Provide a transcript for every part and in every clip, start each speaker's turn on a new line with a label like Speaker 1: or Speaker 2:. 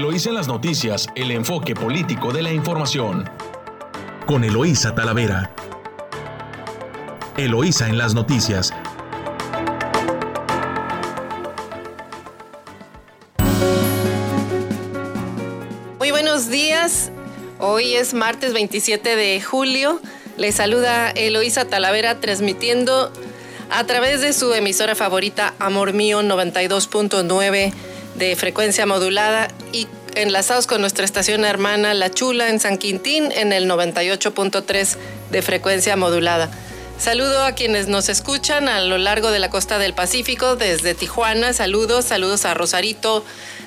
Speaker 1: Eloísa en las noticias, el enfoque político de la información. Con Eloísa Talavera. Eloísa en las noticias.
Speaker 2: Muy buenos días. Hoy es martes 27 de julio. Le saluda Eloísa Talavera transmitiendo a través de su emisora favorita Amor Mío 92.9 de frecuencia modulada y enlazados con nuestra estación hermana La Chula en San Quintín en el 98.3 de frecuencia modulada. Saludo a quienes nos escuchan a lo largo de la costa del Pacífico, desde Tijuana. Saludos, saludos a Rosarito,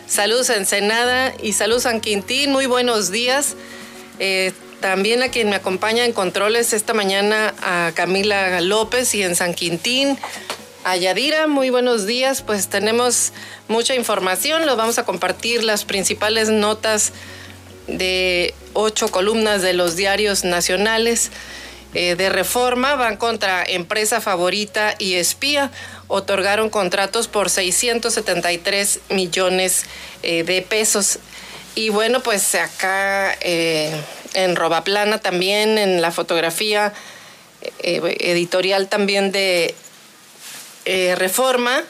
Speaker 2: saludos a Ensenada y saludos a San Quintín. Muy buenos días. Eh, también a quien me acompaña en controles esta mañana, a Camila López y en San Quintín. A muy buenos días. Pues tenemos mucha información. Los vamos a compartir las principales notas de ocho columnas de los diarios nacionales eh, de reforma. Van contra empresa favorita y espía. Otorgaron contratos por 673 millones eh, de pesos. Y bueno, pues acá eh, en Robaplana también, en la fotografía eh, editorial también de eh, Reforma,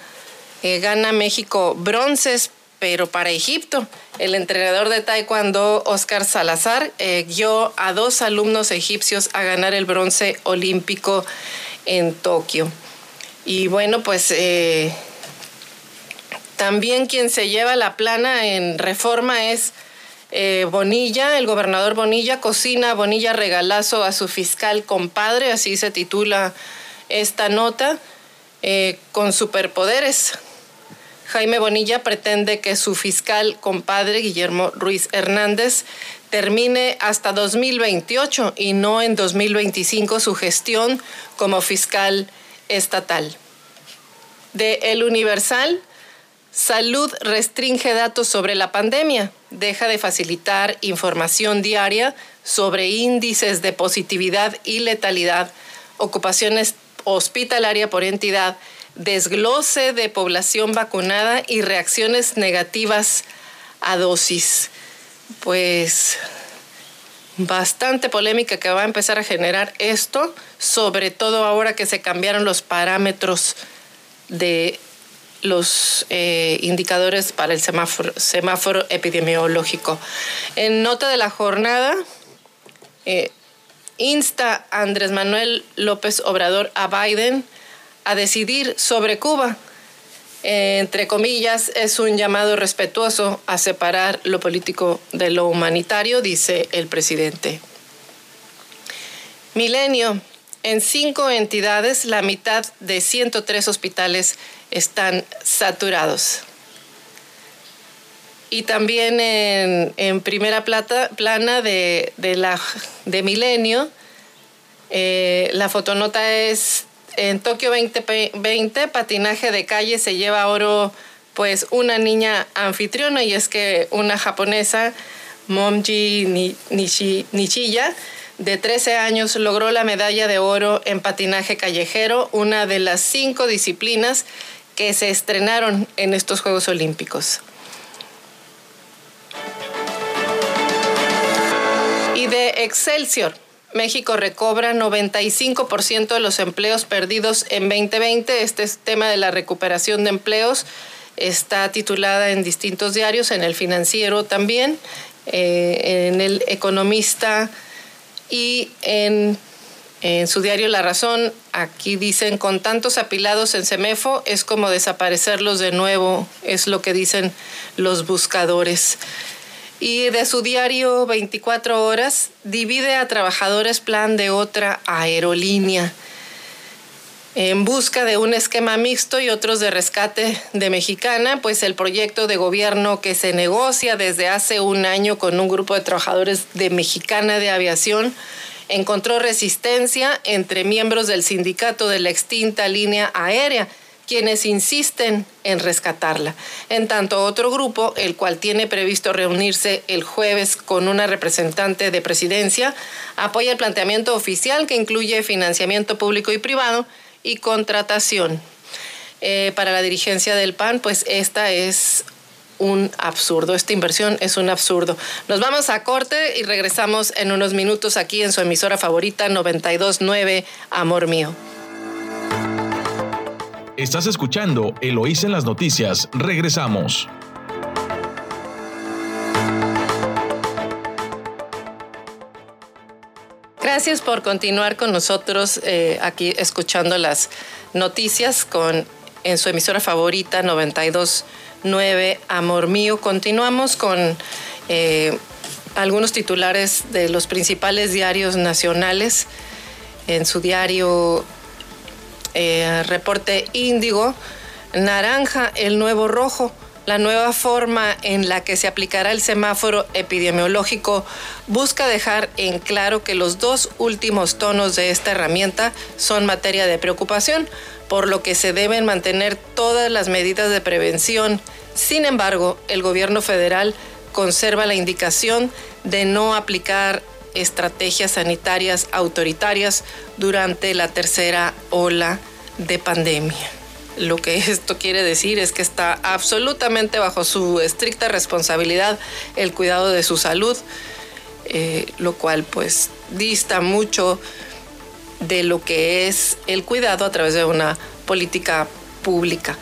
Speaker 2: gana México bronces, pero para Egipto. El entrenador de Taekwondo, Oscar Salazar, guió a dos alumnos egipcios a ganar el bronce olímpico en Tokio. Y bueno, pues también quien se lleva la plana en reforma es eh, Bonilla, el gobernador Bonilla, cocina Bonilla regalazo a su fiscal compadre, así se titula esta nota, eh, con superpoderes. Jaime Bonilla pretende que su fiscal compadre, Guillermo Ruiz Hernández, termine hasta 2028 y no en 2025 su gestión como fiscal estatal. De El Universal, Salud restringe datos sobre la pandemia, deja de facilitar información diaria sobre índices de positividad y letalidad, ocupaciones hospitalaria por entidad, desglose de población vacunada y reacciones negativas a dosis. Pues bastante polémica que va a empezar a generar esto, sobre todo ahora que se cambiaron los parámetros de los eh, indicadores para el semáforo, epidemiológico. En nota de la jornada, eh, insta a Andrés Manuel López Obrador a Biden a decidir sobre Cuba. entre comillas, es un llamado respetuoso a separar lo político de lo humanitario, dice el presidente. Milenio. En cinco entidades, la mitad de 103 hospitales están saturados. Y también en, primera plata, plana de, la, de Milenio, eh, la fotonota es en Tokio 2020, patinaje de calle se lleva oro pues una niña anfitriona y es que una japonesa, Momji Nishiya, de 13 años, logró la medalla de oro en patinaje callejero, una de las cinco disciplinas que se estrenaron en estos Juegos Olímpicos. Excelsior, México recobra 95% de los empleos perdidos en 2020. Este tema de la recuperación de empleos está titulada en distintos diarios, en el financiero también, eh, en el economista y en en su diario La Razón, aquí dicen, con tantos apilados en Semefo es como desaparecerlos de nuevo, es lo que dicen los buscadores. Y de su diario 24 horas, divide a trabajadores plan de otra aerolínea en busca de un esquema mixto y otros de rescate de Mexicana, pues el proyecto de gobierno que se negocia desde hace un año con un grupo de trabajadores de Mexicana de Aviación encontró resistencia entre miembros del sindicato de la extinta línea aérea, quienes insisten en rescatarla. En tanto, otro grupo, el cual tiene previsto reunirse el jueves con una representante de presidencia, apoya el planteamiento oficial que incluye financiamiento público y privado y contratación. Eh, para la dirigencia del PAN, pues esta es un absurdo. Esta inversión es un absurdo. Nos vamos a corte y regresamos en unos minutos aquí en su emisora favorita 929 Amor Mío.
Speaker 1: Estás escuchando Eloís en las noticias. Regresamos.
Speaker 2: Gracias por continuar con nosotros eh, aquí escuchando las noticias con en su emisora favorita 92.9 Amor Mío. Continuamos con eh, algunos titulares de los principales diarios nacionales. En su diario eh, Reporte Índigo, Naranja, el nuevo rojo la nueva forma en la que se aplicará el semáforo epidemiológico busca dejar en claro que los dos últimos tonos de esta herramienta son materia de preocupación, por lo que se deben mantener todas las medidas de prevención. Sin embargo, el gobierno federal conserva la indicación de no aplicar estrategias sanitarias autoritarias durante la tercera ola de pandemia. Lo que esto quiere decir es que está absolutamente bajo su estricta responsabilidad el cuidado de su salud, eh, lo cual pues dista mucho de lo que es el cuidado a través de una política pública.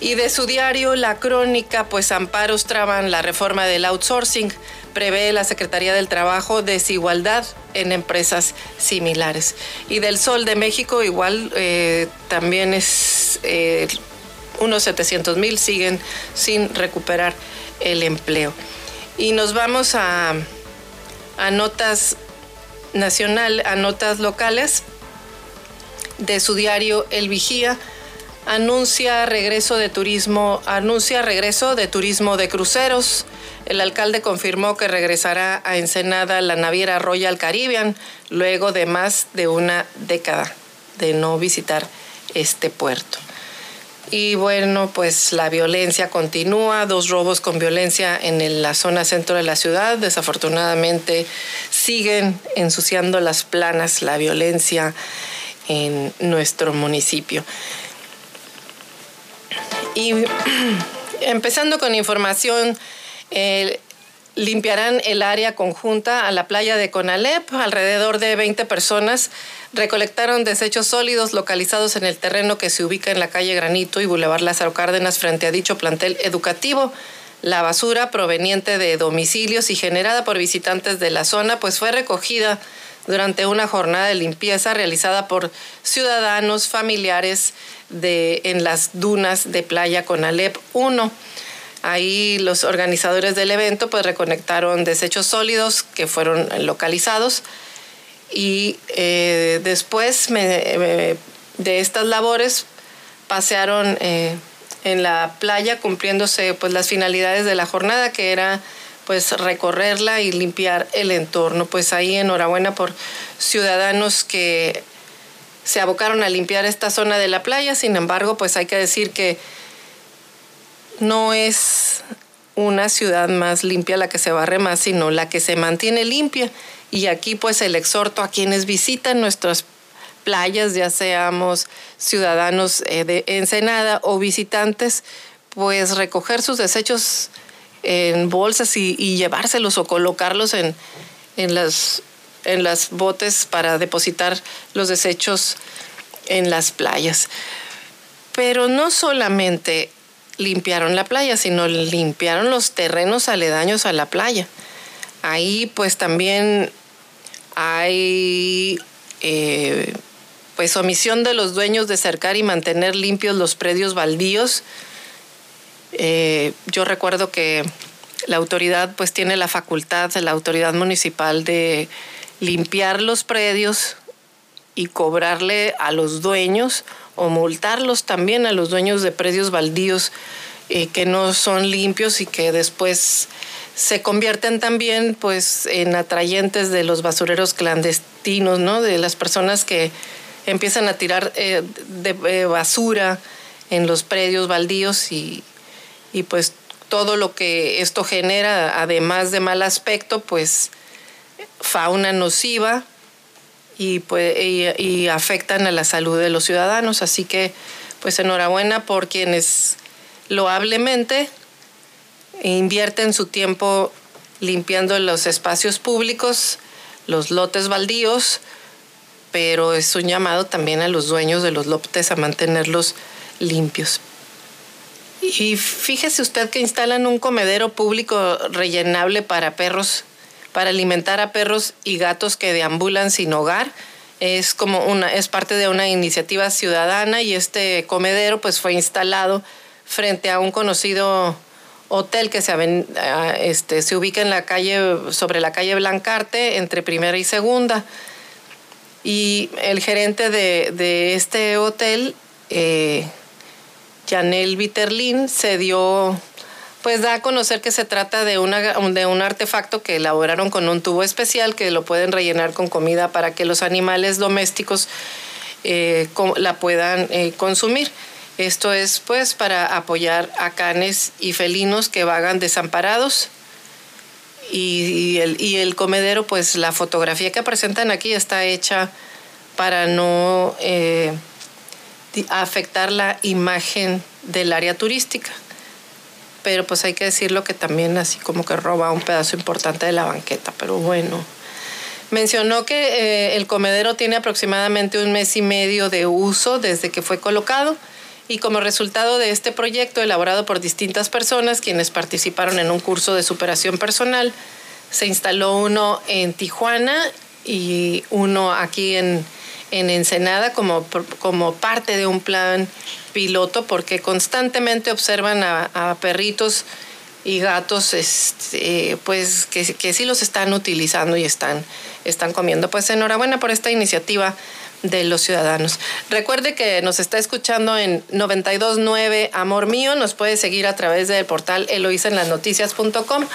Speaker 2: Y de su diario La Crónica, pues amparos traban la reforma del outsourcing prevé la Secretaría del Trabajo desigualdad en empresas similares. Y del Sol de México igual eh, también es eh, unos 700 mil siguen sin recuperar el empleo. Y nos vamos a, a notas nacional, a notas locales de su diario El Vigía anuncia regreso de turismo, anuncia regreso de turismo de cruceros. El alcalde confirmó que regresará a Ensenada la naviera Royal Caribbean luego de más de una década de no visitar este puerto. Y bueno, pues la violencia continúa, dos robos con violencia en la zona centro de la ciudad. Desafortunadamente siguen ensuciando las planas la violencia en nuestro municipio. Y empezando con información, eh, limpiarán el área conjunta a la playa de Conalep. Alrededor de 20 personas recolectaron desechos sólidos localizados en el terreno que se ubica en la calle Granito y Boulevard Lázaro Cárdenas frente a dicho plantel educativo. La basura proveniente de domicilios y generada por visitantes de la zona pues fue recogida durante una jornada de limpieza realizada por ciudadanos familiares de, en las dunas de playa con Alep 1. Ahí los organizadores del evento pues reconectaron desechos sólidos que fueron localizados y eh, después de estas labores pasearon eh, en la playa cumpliéndose pues las finalidades de la jornada que era pues recorrerla y limpiar el entorno. Pues ahí enhorabuena por ciudadanos que se abocaron a limpiar esta zona de la playa, sin embargo, pues hay que decir que no es una ciudad más limpia la que se barre más, sino la que se mantiene limpia. Y aquí pues el exhorto a quienes visitan nuestras playas, ya seamos ciudadanos eh, de Ensenada o visitantes, pues recoger sus desechos en bolsas y, llevárselos o colocarlos en, en, las, en las botes para depositar los desechos en las playas. Pero no solamente limpiaron la playa, sino limpiaron los terrenos aledaños a la playa. Ahí pues también hay eh, pues omisión de los dueños de cercar y mantener limpios los predios baldíos. Eh, yo recuerdo que la autoridad pues tiene la facultad, la autoridad municipal de limpiar los predios y cobrarle a los dueños o multarlos también a los dueños de predios baldíos eh, que no son limpios y que después se convierten también pues en atrayentes de los basureros clandestinos, ¿no? De las personas que empiezan a tirar eh, basura en los predios baldíos y, y pues todo lo que esto genera, además de mal aspecto, pues fauna nociva y, pues, y, afectan a la salud de los ciudadanos. Así que, pues enhorabuena por quienes loablemente invierten su tiempo limpiando los espacios públicos, los lotes baldíos, pero es un llamado también a los dueños de los lotes a mantenerlos limpios. Y fíjese usted que instalan un comedero público rellenable para perros, para alimentar a perros y gatos que deambulan sin hogar. Es como una, es parte de una iniciativa ciudadana y este comedero pues fue instalado frente a un conocido hotel que se, este, se ubica en la calle, sobre la calle Blancarte, entre primera y segunda. Y el gerente de, este hotel, eh, Janel Viterlin, se dio, pues da a conocer que se trata de, una, de un artefacto que elaboraron con un tubo especial que lo pueden rellenar con comida para que los animales domésticos eh, la puedan eh, consumir. Esto es pues para apoyar a canes y felinos que vagan desamparados. Y, el, comedero, pues la fotografía que presentan aquí está hecha para no eh, afectar la imagen del área turística. Pero pues hay que decirlo que también así como que roba un pedazo importante de la banqueta, pero bueno. Mencionó que eh, el comedero tiene aproximadamente un mes y medio de uso desde que fue colocado y como resultado de este proyecto elaborado por distintas personas quienes participaron en un curso de superación personal, se instaló uno en Tijuana y uno aquí en, Ensenada como, como parte de un plan piloto porque constantemente observan a, perritos y gatos este, pues que, que, sí los están utilizando y están, están comiendo. Pues enhorabuena por esta iniciativa de los ciudadanos. Recuerde que nos está escuchando en 929 Amor Mío, nos puede seguir a través del portal eloísenlasnoticias.com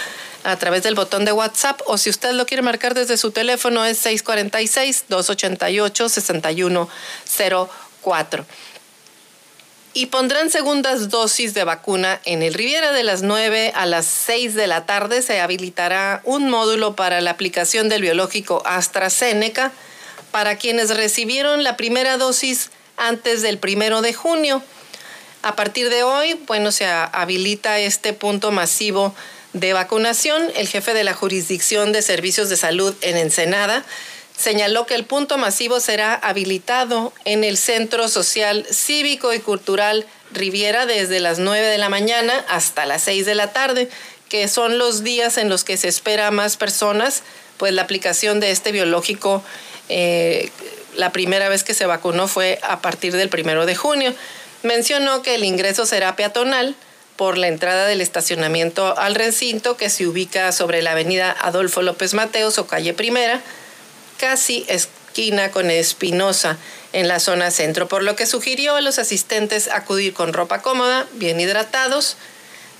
Speaker 2: a través del botón de WhatsApp o si usted lo quiere marcar desde su teléfono es 646-288-6104. Y pondrán segundas dosis de vacuna en el Riviera de las 9 a las 6 de la tarde. Se habilitará un módulo para la aplicación del biológico AstraZeneca para quienes recibieron la primera dosis antes del primero de junio. A partir de hoy, bueno, se habilita este punto masivo de vacunación. El jefe de la Jurisdicción de Servicios de Salud en Ensenada señaló que el punto masivo será habilitado en el Centro Social Cívico y Cultural Riviera desde las 9 de la mañana hasta las 6 de la tarde, que son los días en los que se espera más personas, pues la aplicación de este biológico eh, la primera vez que se vacunó fue a partir del primero de junio. Mencionó que el ingreso será peatonal por la entrada del estacionamiento al recinto que se ubica sobre la avenida Adolfo López Mateos o calle Primera, casi esquina con Espinosa en la zona centro, por lo que sugirió a los asistentes acudir con ropa cómoda, bien hidratados,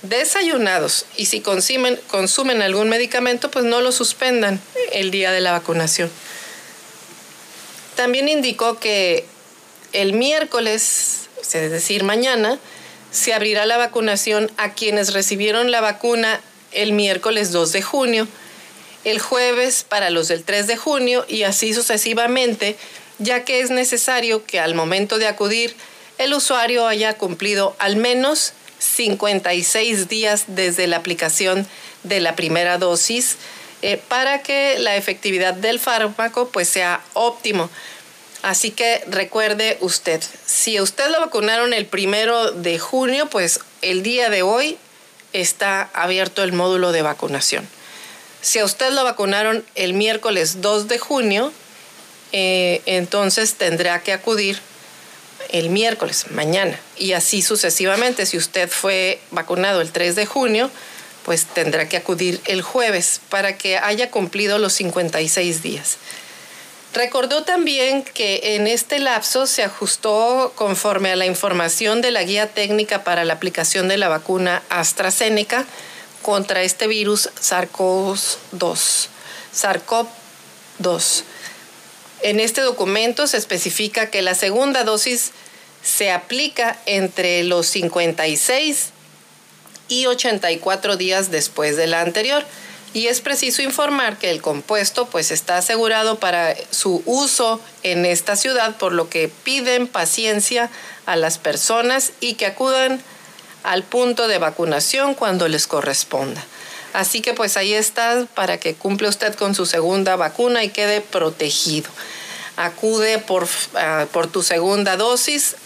Speaker 2: desayunados y si consumen, consumen algún medicamento, pues no lo suspendan el día de la vacunación. También indicó que el miércoles, es decir, mañana, se abrirá la vacunación a quienes recibieron la vacuna el miércoles 2 de junio, el jueves para los del 3 de junio y así sucesivamente, ya que es necesario que al momento de acudir el usuario haya cumplido al menos 56 días desde la aplicación de la primera dosis eh, para que la efectividad del fármaco pues sea óptimo. Así que recuerde usted, si usted lo vacunaron el primero de junio, pues el día de hoy está abierto el módulo de vacunación. Si a usted lo vacunaron el miércoles 2 de junio, eh, entonces tendrá que acudir el miércoles, mañana, y así sucesivamente. Si usted fue vacunado el 3 de junio, pues tendrá que acudir el jueves para que haya cumplido los 56 días. Recordó también que en este lapso se ajustó conforme a la información de la guía técnica para la aplicación de la vacuna AstraZeneca contra este virus SARS-CoV-2. SARS-CoV-2. En este documento se especifica que la segunda dosis se aplica entre los 56 y 84 días después de la anterior. Y es preciso informar que el compuesto pues está asegurado para su uso en esta ciudad, por lo que piden paciencia a las personas y que acudan al punto de vacunación cuando les corresponda. Así que pues ahí está para que cumpla usted con su segunda vacuna y quede protegido. Acude por, ah, por tu segunda dosis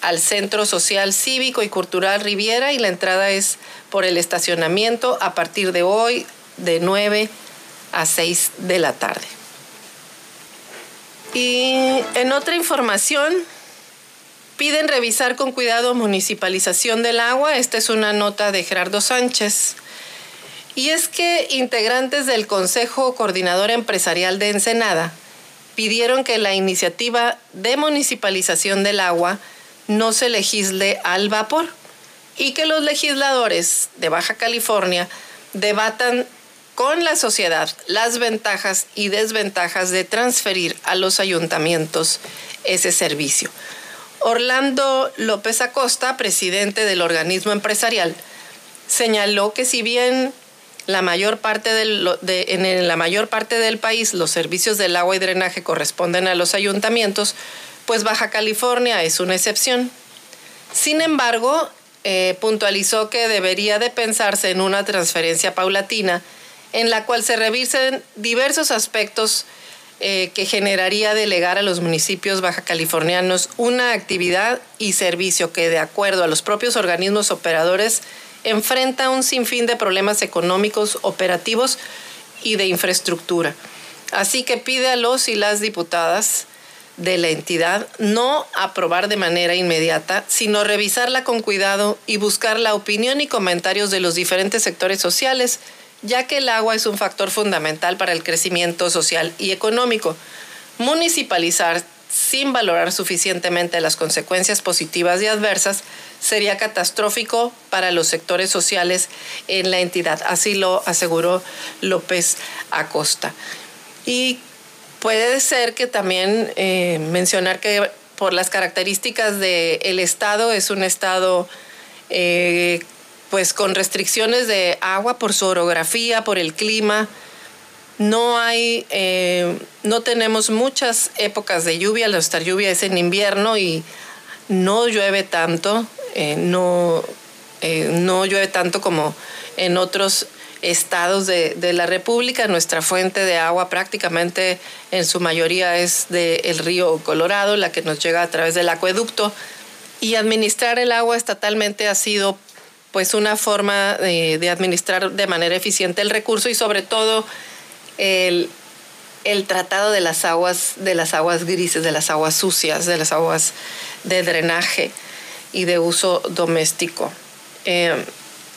Speaker 2: al Centro Social Cívico y Cultural Riviera y la entrada es por el estacionamiento a partir de hoy de 9 a 6 de la tarde. Y en otra información, piden revisar con cuidado municipalización del agua. Esta es una nota de Gerardo Sánchez. Y es que integrantes del Consejo Coordinador Empresarial de Ensenada pidieron que la iniciativa de municipalización del agua no se legisle al vapor y que los legisladores de Baja California debatan con la sociedad las ventajas y desventajas de transferir a los ayuntamientos ese servicio. Orlando López Acosta, presidente del organismo empresarial, señaló que si bien la mayor parte del, en la mayor parte del país los servicios del agua y drenaje corresponden a los ayuntamientos, pues Baja California es una excepción. Sin embargo, eh, puntualizó que debería de pensarse en una transferencia paulatina en la cual se revisen diversos aspectos eh, que generaría delegar a los municipios baja californianos una actividad y servicio que, de acuerdo a los propios organismos operadores, enfrenta un sinfín de problemas económicos, operativos y de infraestructura. Así que pide a los y las diputadas de la entidad no aprobar de manera inmediata, sino revisarla con cuidado y buscar la opinión y comentarios de los diferentes sectores sociales, ya que el agua es un factor fundamental para el crecimiento social y económico. Municipalizar sin valorar suficientemente las consecuencias positivas y adversas sería catastrófico para los sectores sociales en la entidad. Así lo aseguró López Acosta. Y Puede ser que también eh, mencionar que por las características del estado es un estado eh, pues con restricciones de agua por su orografía, por el clima. No hay, eh, no tenemos muchas épocas de lluvia, nuestra lluvia es en invierno y no llueve tanto, no, no llueve tanto como en otros estados de, la República. Nuestra fuente de agua prácticamente en su mayoría es del río Colorado, la que nos llega a través del acueducto. Y administrar el agua estatalmente ha sido pues una forma de, administrar de manera eficiente el recurso y sobre todo el, el, tratado de las aguas, de las aguas grises, de las aguas sucias, de las aguas de drenaje y de uso doméstico. Eh,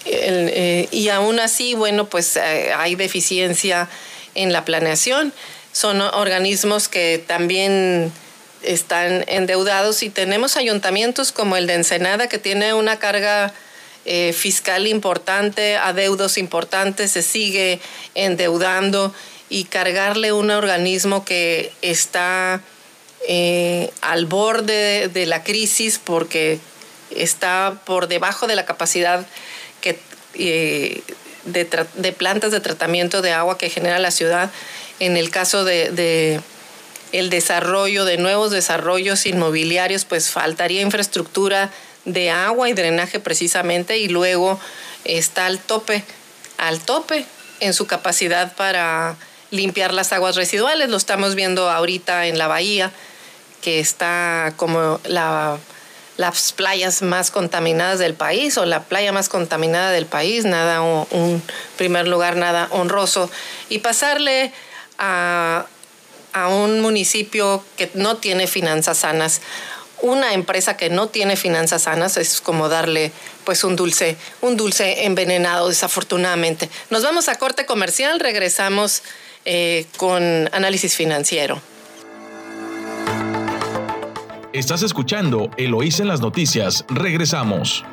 Speaker 2: eh, y aún así, bueno, pues eh, hay deficiencia en la planeación. Son organismos que también están endeudados y tenemos ayuntamientos como el de Ensenada que tiene una carga eh, fiscal importante, adeudos importantes, se sigue endeudando y cargarle un organismo que está al borde de la crisis porque está por debajo de la capacidad eh, de, plantas de tratamiento de agua que genera la ciudad. En el caso de, el desarrollo de nuevos desarrollos inmobiliarios, pues faltaría infraestructura de agua y drenaje precisamente y luego está al tope, al tope en su capacidad para limpiar las aguas residuales. Lo estamos viendo ahorita en la bahía, que está como la las playas más contaminadas del país o la playa más contaminada del país, nada un, primer lugar, nada honroso, y pasarle a, a un municipio que no tiene finanzas sanas, una empresa que no tiene finanzas sanas es como darle pues un dulce, un dulce envenenado desafortunadamente. Nos vamos a corte comercial, regresamos eh, con análisis financiero.
Speaker 1: Estás escuchando Eloís en las noticias. Regresamos.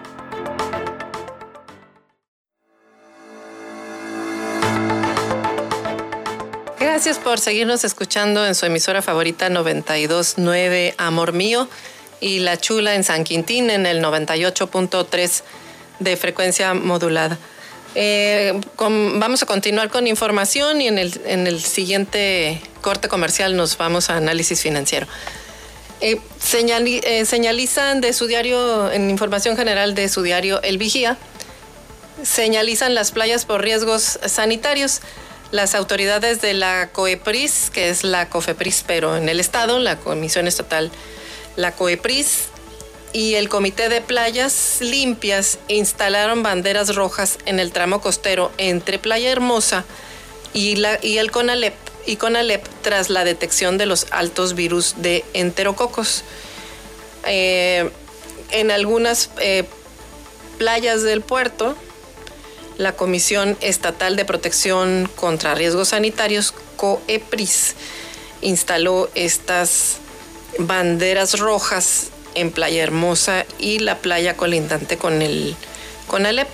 Speaker 2: Gracias por seguirnos escuchando en su emisora favorita 929 Amor Mío y La Chula en San Quintín en el 98.3 de frecuencia modulada. Eh, vamos a continuar con información y en el, en el siguiente corte comercial nos vamos a análisis financiero. Eh, eh, señalizan de su diario, en información general de su diario El Vigía, señalizan las playas por riesgos sanitarios. Las autoridades de la COEPRIS, que es la COFEPRIS, pero en el Estado, la Comisión Estatal, la COEPRIS, y el Comité de Playas Limpias instalaron banderas rojas en el tramo costero entre Playa Hermosa y, el CONALEP, y CONALEP tras la detección de los altos virus de enterococos. Eh, en algunas eh, playas del puerto, la Comisión Estatal de Protección contra Riesgos Sanitarios, COEPRIS, instaló estas banderas rojas en Playa Hermosa y la playa colindante con el con Alep.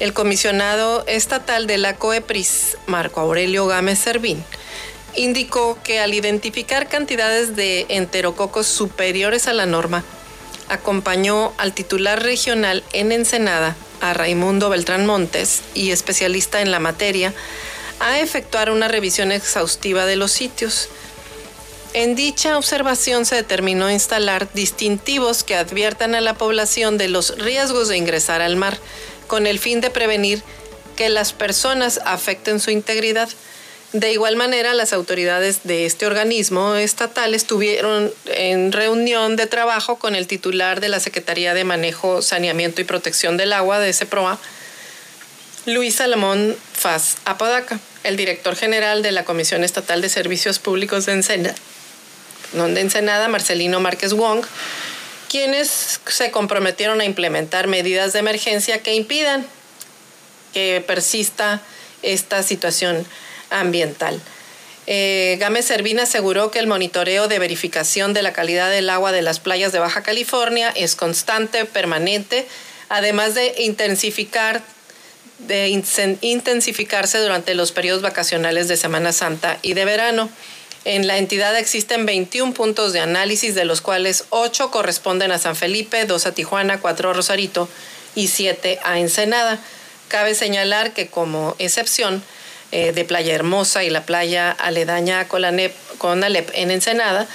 Speaker 2: El comisionado estatal de la COEPRIS, Marco Aurelio Gámez Servín, indicó que al identificar cantidades de enterococos superiores a la norma, acompañó al titular regional en Ensenada, a Raimundo Beltrán Montes y especialista en la materia, a efectuar una revisión exhaustiva de los sitios. En dicha observación se determinó instalar distintivos que adviertan a la población de los riesgos de ingresar al mar, con el fin de prevenir que las personas afecten su integridad. De igual manera, las autoridades de este organismo estatal estuvieron en reunión de trabajo con el titular de la Secretaría de Manejo, Saneamiento y Protección del Agua de SEPROA, Luis Salomón Faz Apodaca, el director general de la Comisión Estatal de Servicios Públicos de Donde Ensenada, Marcelino Márquez Wong, quienes se comprometieron a implementar medidas de emergencia que impidan que persista esta situación ambiental. Eh, Gámez Servín aseguró que el monitoreo de verificación de la calidad del agua de las playas de Baja California es constante, permanente, además de intensificar de intensificarse durante los periodos vacacionales de Semana Santa y de verano. En la entidad existen 21 puntos de análisis, de los cuales 8 corresponden a San Felipe, 2 a Tijuana, 4 a Rosarito y 7 a Ensenada. Cabe señalar que como excepción, eh, de Playa Hermosa y la playa aledaña a Conalep en Ensenada,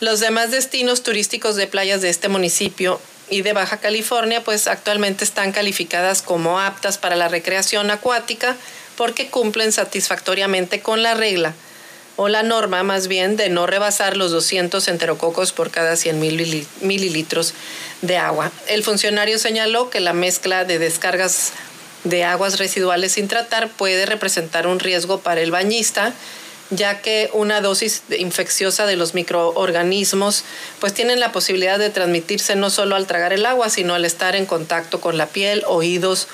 Speaker 2: los demás destinos turísticos de playas de este municipio y de Baja California, pues actualmente están calificadas como aptas para la recreación acuática porque cumplen satisfactoriamente con la regla o la norma más bien de no rebasar los 200 enterococos por cada 100 mililitros de agua. El funcionario señaló que la mezcla de descargas de aguas residuales sin tratar puede representar un riesgo para el bañista, ya que una dosis infecciosa de los microorganismos pues tienen la posibilidad de transmitirse no solo al tragar el agua, sino al estar en contacto con la piel, oídos,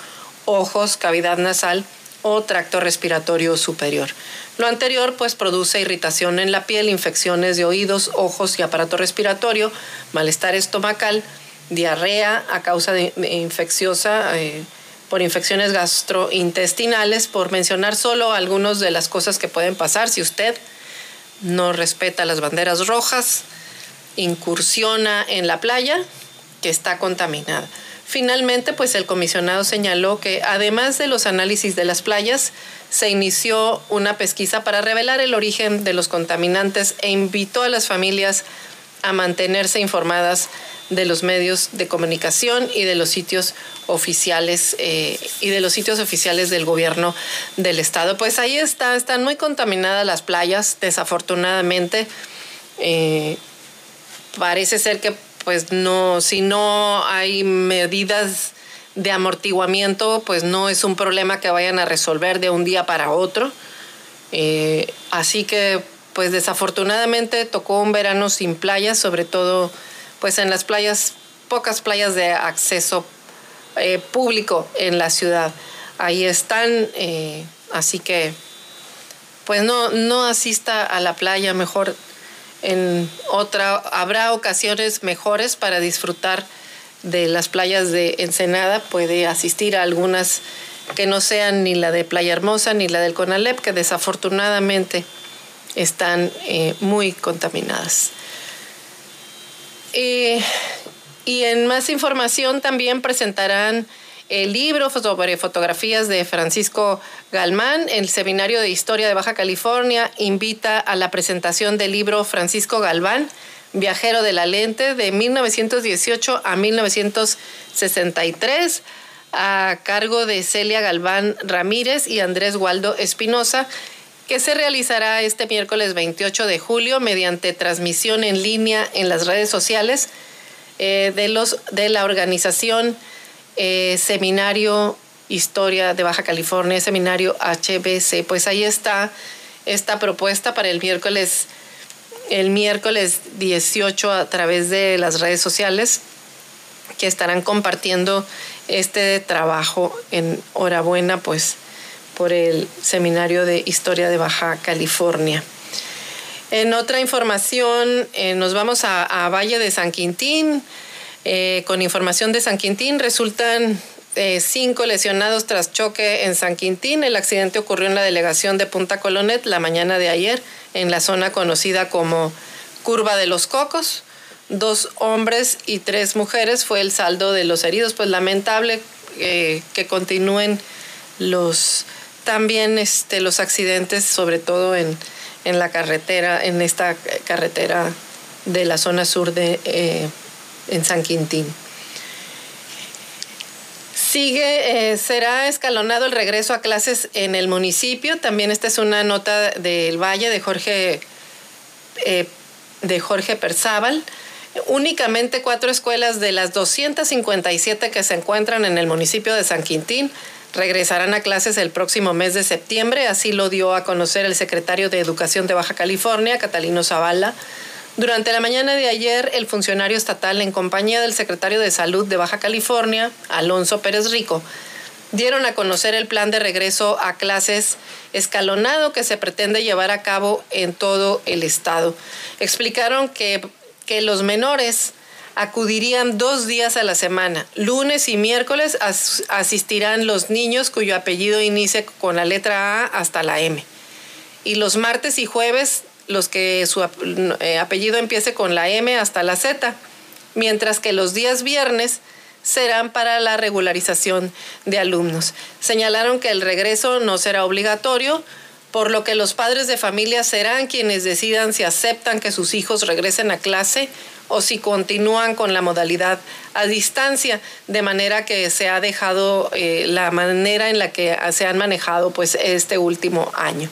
Speaker 2: ojos, cavidad nasal o tracto respiratorio superior. Lo anterior pues produce irritación en la piel, infecciones de oídos, ojos y aparato respiratorio, malestar estomacal, diarrea a causa de, infecciosa eh, por infecciones gastrointestinales, por mencionar solo algunas de las cosas que pueden pasar si usted no respeta las banderas rojas, incursiona en la playa que está contaminada. Finalmente, pues el comisionado señaló que además de los análisis de las playas, se inició una pesquisa para revelar el origen de los contaminantes e invitó a las familias a mantenerse informadas de los medios de comunicación y de los sitios oficiales eh, y de los sitios oficiales del gobierno del estado. Pues ahí está, están muy contaminadas las playas, desafortunadamente. Eh, parece ser que pues no, si no hay medidas de amortiguamiento, pues no es un problema que vayan a resolver de un día para otro. Eh, así que pues desafortunadamente tocó un verano sin playas, sobre todo pues en las playas, pocas playas de acceso eh, público en la ciudad. Ahí están, eh, así que pues no, no asista a la playa, mejor en otra, habrá ocasiones mejores para disfrutar de las playas de Ensenada, puede asistir a algunas que no sean ni la de Playa Hermosa ni la del Conalep, que desafortunadamente están eh, muy contaminadas. Eh, y en más información también presentarán el libro sobre fotografías de Francisco Galmán. El Seminario de Historia de Baja California invita a la presentación del libro Francisco Galván, Viajero de la Lente de 1918 a 1963 a cargo de Celia Galván Ramírez y Andrés Waldo Espinosa, que se realizará este miércoles 28 de julio mediante transmisión en línea en las redes sociales eh, de, los, de la organización eh, Seminario Historia de Baja California, Seminario HBC. Pues ahí está esta propuesta para el miércoles, el miércoles 18 a través de las redes sociales que estarán compartiendo este trabajo en Horabuena, pues por el Seminario de Historia de Baja California. En otra información, eh, nos vamos a, Valle de San Quintín. Eh, con información de San Quintín, resultan eh, cinco lesionados tras choque en San Quintín. El accidente ocurrió en la delegación de Punta Colonet la mañana de ayer, en la zona conocida como Curva de los Cocos dos hombres y tres mujeres fue el saldo de los heridos. Pues lamentable eh, que continúen los también este, los accidentes, sobre todo en, la carretera, en esta carretera de la zona sur de eh, en San Quintín. Sigue, eh, será escalonado el regreso a clases en el municipio. También esta es una nota del Valle de Jorge, de Jorge Perzábal. Únicamente cuatro escuelas de las 257 que se encuentran en el municipio de San Quintín regresarán a clases el próximo mes de septiembre, así lo dio a conocer el secretario de Educación de Baja California, Catalino Zavala. Durante la mañana de ayer, el funcionario estatal, en compañía del secretario de Salud de Baja California, Alonso Pérez Rico, dieron a conocer el plan de regreso a clases escalonado que se pretende llevar a cabo en todo el estado. Explicaron que que los menores acudirían dos días a la semana. Lunes y miércoles asistirán los niños cuyo apellido inicie con la letra A hasta la M. Y los martes y jueves los que su eh, apellido empiece con la M hasta la Z. Mientras que los días viernes serán para la regularización de alumnos. Señalaron que el regreso no será obligatorio, por lo que los padres de familia serán quienes decidan si aceptan que sus hijos regresen a clase o si continúan con la modalidad a distancia, de manera que se ha dejado eh, la manera en la que se han manejado pues este último año.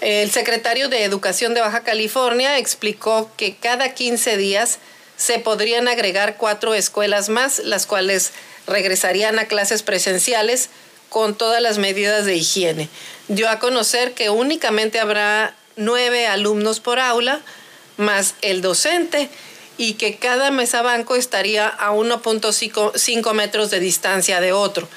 Speaker 2: El secretario de Educación de Baja California explicó que cada 15 días se podrían agregar cuatro escuelas más, las cuales regresarían a clases presenciales con todas las medidas de higiene dio a conocer que únicamente habrá nueve alumnos por aula más el docente y que cada mesa banco estaría a 1.5 metros de distancia de otro.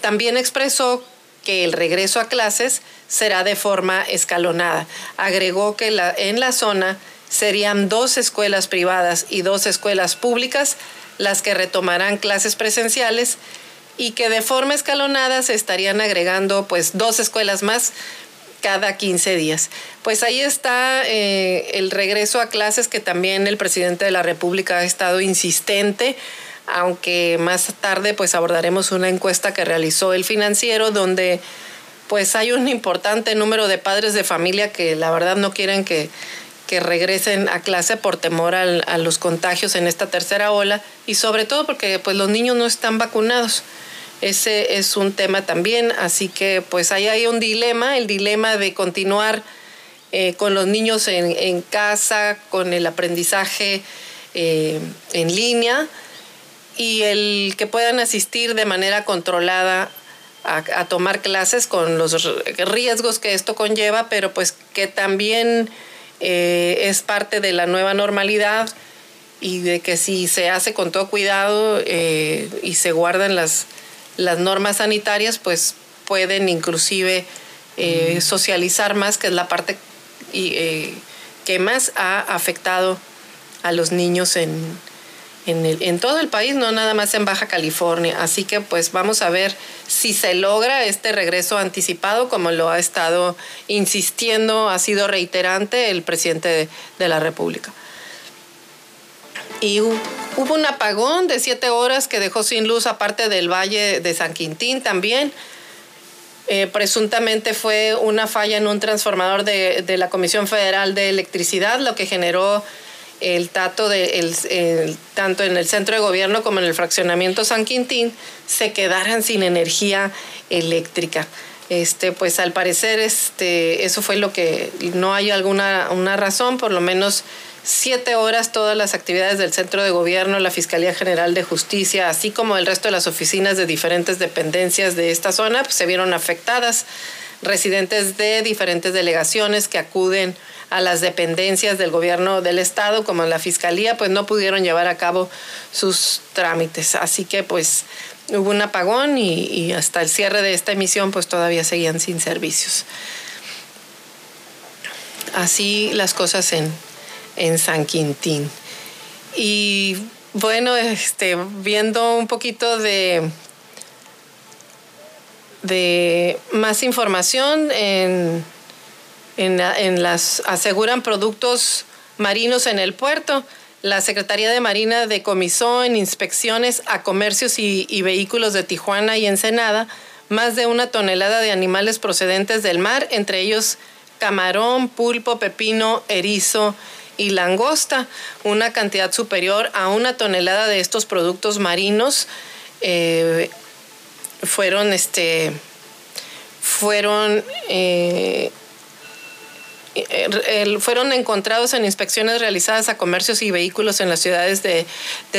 Speaker 2: También expresó que el regreso a clases será de forma escalonada. Agregó que en la zona serían dos escuelas privadas y dos escuelas públicas las que retomarán clases presenciales y que de forma escalonada se estarían agregando pues dos escuelas más cada 15 días. Pues ahí está eh, el regreso a clases que también el presidente de la República ha estado insistente, aunque más tarde pues abordaremos una encuesta que realizó el financiero donde pues hay un importante número de padres de familia que la verdad no quieren que, que regresen a clase por temor a los contagios en esta tercera ola y sobre todo porque pues los niños no están vacunados. Ese es un tema también, así que pues ahí hay un dilema, el dilema de continuar eh, con los niños en, casa, con el aprendizaje eh, en línea y el que puedan asistir de manera controlada a, tomar clases con los riesgos que esto conlleva, pero pues que también eh, es parte de la nueva normalidad y de que si se hace con todo cuidado y se guardan las las normas sanitarias pues pueden inclusive eh, socializar más, que es la parte eh, que más ha afectado a los niños en, en, todo el país, no nada más en Baja California. Así que pues vamos a ver si se logra este regreso anticipado, como lo ha estado insistiendo, ha sido reiterante el presidente de, de la República. Y hubo un apagón de siete horas que dejó sin luz aparte del Valle de San Quintín también. Eh, presuntamente fue una falla en un transformador de, la Comisión Federal de Electricidad, lo que generó el tato de tanto en el centro de gobierno como en el fraccionamiento San Quintín se quedaran sin energía eléctrica. Este, pues al parecer este, eso fue lo que no hay alguna una razón, por lo menos siete horas todas las actividades del centro de gobierno, la Fiscalía General de Justicia, así como el resto de las oficinas de diferentes dependencias de esta zona, pues, se vieron afectadas. Residentes de diferentes delegaciones que acuden a las dependencias del gobierno del estado como la fiscalía pues no pudieron llevar a cabo sus trámites. Así que pues hubo un apagón y, hasta el cierre de esta emisión pues todavía seguían sin servicios. Así las cosas en, en San Quintín. Y bueno este viendo un poquito de de más información en en, las aseguran productos marinos en el puerto. La Secretaría de Marina decomisó en inspecciones a comercios y, y, vehículos de Tijuana y Ensenada más de una tonelada de animales procedentes del mar, entre ellos camarón, pulpo, pepino, erizo y langosta, una cantidad superior a una tonelada de estos productos marinos eh, fueron este fueron eh, fueron encontrados en inspecciones realizadas a comercios y vehículos en las ciudades de,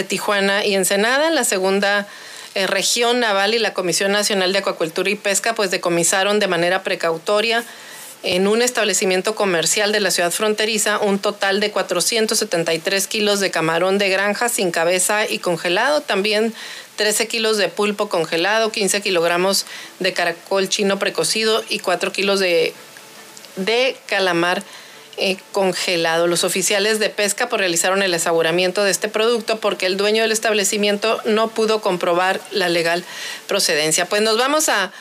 Speaker 2: Tijuana y Ensenada. La segunda eh, región naval y la Comisión Nacional de Acuacultura y Pesca pues decomisaron de manera precautoria en un establecimiento comercial de la ciudad fronteriza un total de 473 kilos de camarón de granja sin cabeza y congelado, también 13 kilos de pulpo congelado, 15 kilogramos de caracol chino precocido y 4 kilos de de calamar eh, congelado. Los oficiales de pesca pues, realizaron el aseguramiento de este producto porque el dueño del establecimiento no pudo comprobar la legal procedencia. Pues nos vamos a,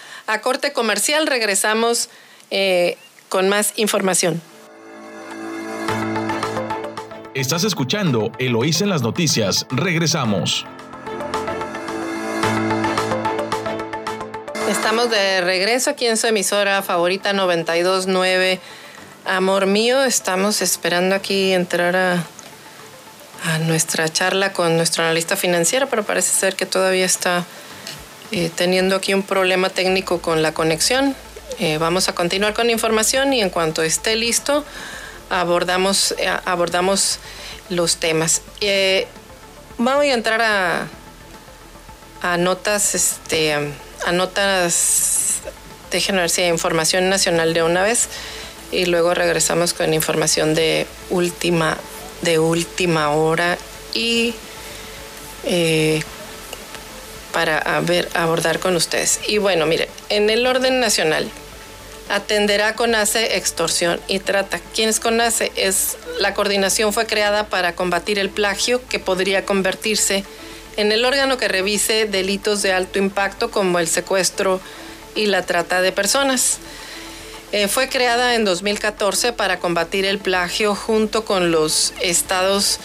Speaker 2: corte comercial, regresamos eh, con más información.
Speaker 1: Estás escuchando Eloís en las noticias. Regresamos.
Speaker 2: Estamos de regreso aquí en su emisora favorita 929. Amor mío, estamos esperando aquí entrar a, nuestra charla con nuestro analista financiero, pero parece ser que todavía está eh, teniendo aquí un problema técnico con la conexión. Eh, vamos a continuar con información y en cuanto esté listo, abordamos, eh, abordamos los temas. vamos a entrar a, a notas este, anotas, déjenme ver si hay información nacional de una vez y luego regresamos con información de última, de última hora y eh, para ver, abordar con ustedes. Y bueno, mire, en el orden nacional atenderá CONACE extorsión y trata. ¿Quién es CONACE? Es, la coordinación fue creada para combatir el plagio que podría convertirse en el órgano que revise delitos de alto impacto como el secuestro y la trata de personas. Eh, fue creada en 2014 para combatir el plagio junto con los estados,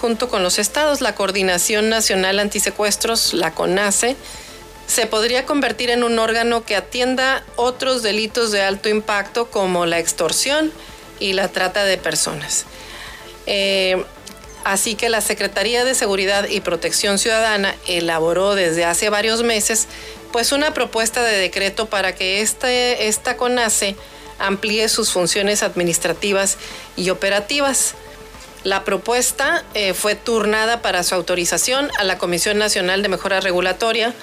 Speaker 2: junto con los estados, la Coordinación Nacional Antisecuestros, la CONACE, se podría convertir en un órgano que atienda otros delitos de alto impacto como la extorsión y la trata de personas. Eh, Así que la Secretaría de Seguridad y Protección Ciudadana elaboró desde hace varios meses pues una propuesta de decreto para que este, esta CONACE amplíe sus funciones administrativas y operativas. La propuesta eh, fue turnada para su autorización a la Comisión Nacional de Mejora Regulatoria.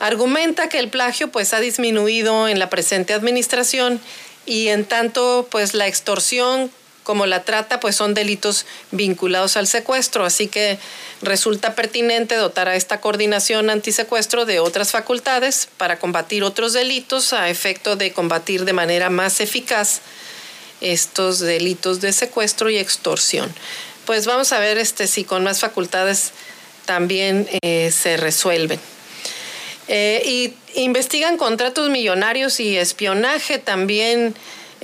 Speaker 2: Argumenta que el plagio pues ha disminuido en la presente administración y en tanto pues la extorsión como la trata, pues son delitos vinculados al secuestro, así que resulta pertinente dotar a esta coordinación antisecuestro de otras facultades para combatir otros delitos a efecto de combatir de manera más eficaz estos delitos de secuestro y extorsión. Pues vamos a ver este, si con más facultades también eh, se resuelven. Eh, y investigan contratos millonarios y espionaje también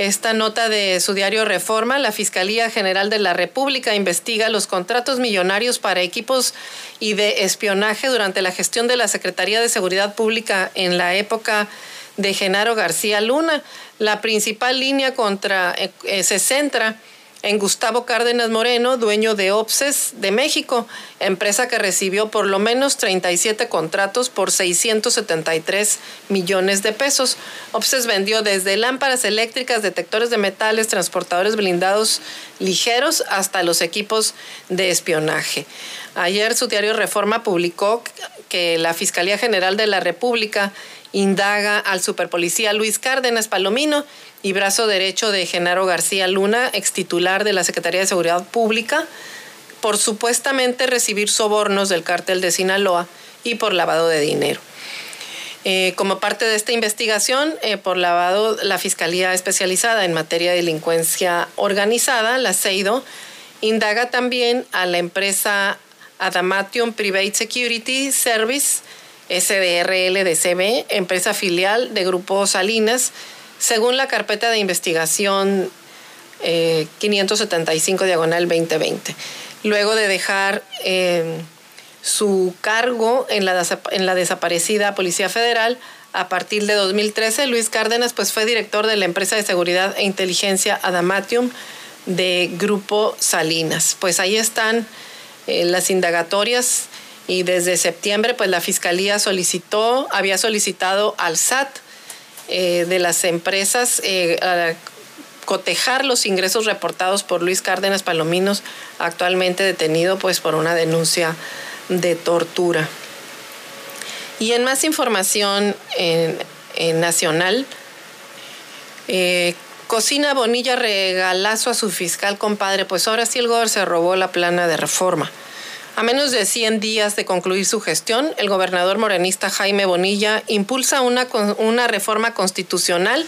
Speaker 2: esta nota de su diario Reforma, la Fiscalía General de la República investiga los contratos millonarios para equipos y de espionaje durante la gestión de la Secretaría de Seguridad Pública en la época de Genaro García Luna. La principal línea contra eh, se centra en Gustavo Cárdenas Moreno, dueño de OPSES de México, empresa que recibió por lo menos 37 contratos por 673 millones de pesos. OPSES vendió desde lámparas eléctricas, detectores de metales, transportadores blindados ligeros hasta los equipos de espionaje. Ayer su diario Reforma publicó que la Fiscalía General de la República indaga al superpolicía Luis Cárdenas Palomino y brazo derecho de Genaro García Luna, ex titular de la Secretaría de Seguridad Pública, por supuestamente recibir sobornos del cártel de Sinaloa y por lavado de dinero. Eh, como parte de esta investigación eh, por lavado, la Fiscalía Especializada en Materia de Delincuencia Organizada, la CEIDO, indaga también a la empresa Adamation Private Security Service, SDRL de CB, empresa filial de Grupo Salinas, según la carpeta de investigación 575 eh, diagonal 2020. Luego de dejar eh, su cargo en la, en la desaparecida Policía Federal, a partir de 2013, Luis Cárdenas pues, fue director de la empresa de seguridad e inteligencia Adamatium de Grupo Salinas. Pues ahí están eh, las indagatorias y desde septiembre pues la Fiscalía solicitó, había solicitado al SAT eh, de las empresas eh, cotejar los ingresos reportados por Luis Cárdenas Palominos, actualmente detenido pues por una denuncia de tortura. Y en más información en, nacional, eh, cocina Bonilla regalazo a su fiscal compadre, pues ahora sí el gobernador se robó la plana de reforma. A menos de 100 días de concluir su gestión, el gobernador morenista Jaime Bonilla impulsa una, una reforma constitucional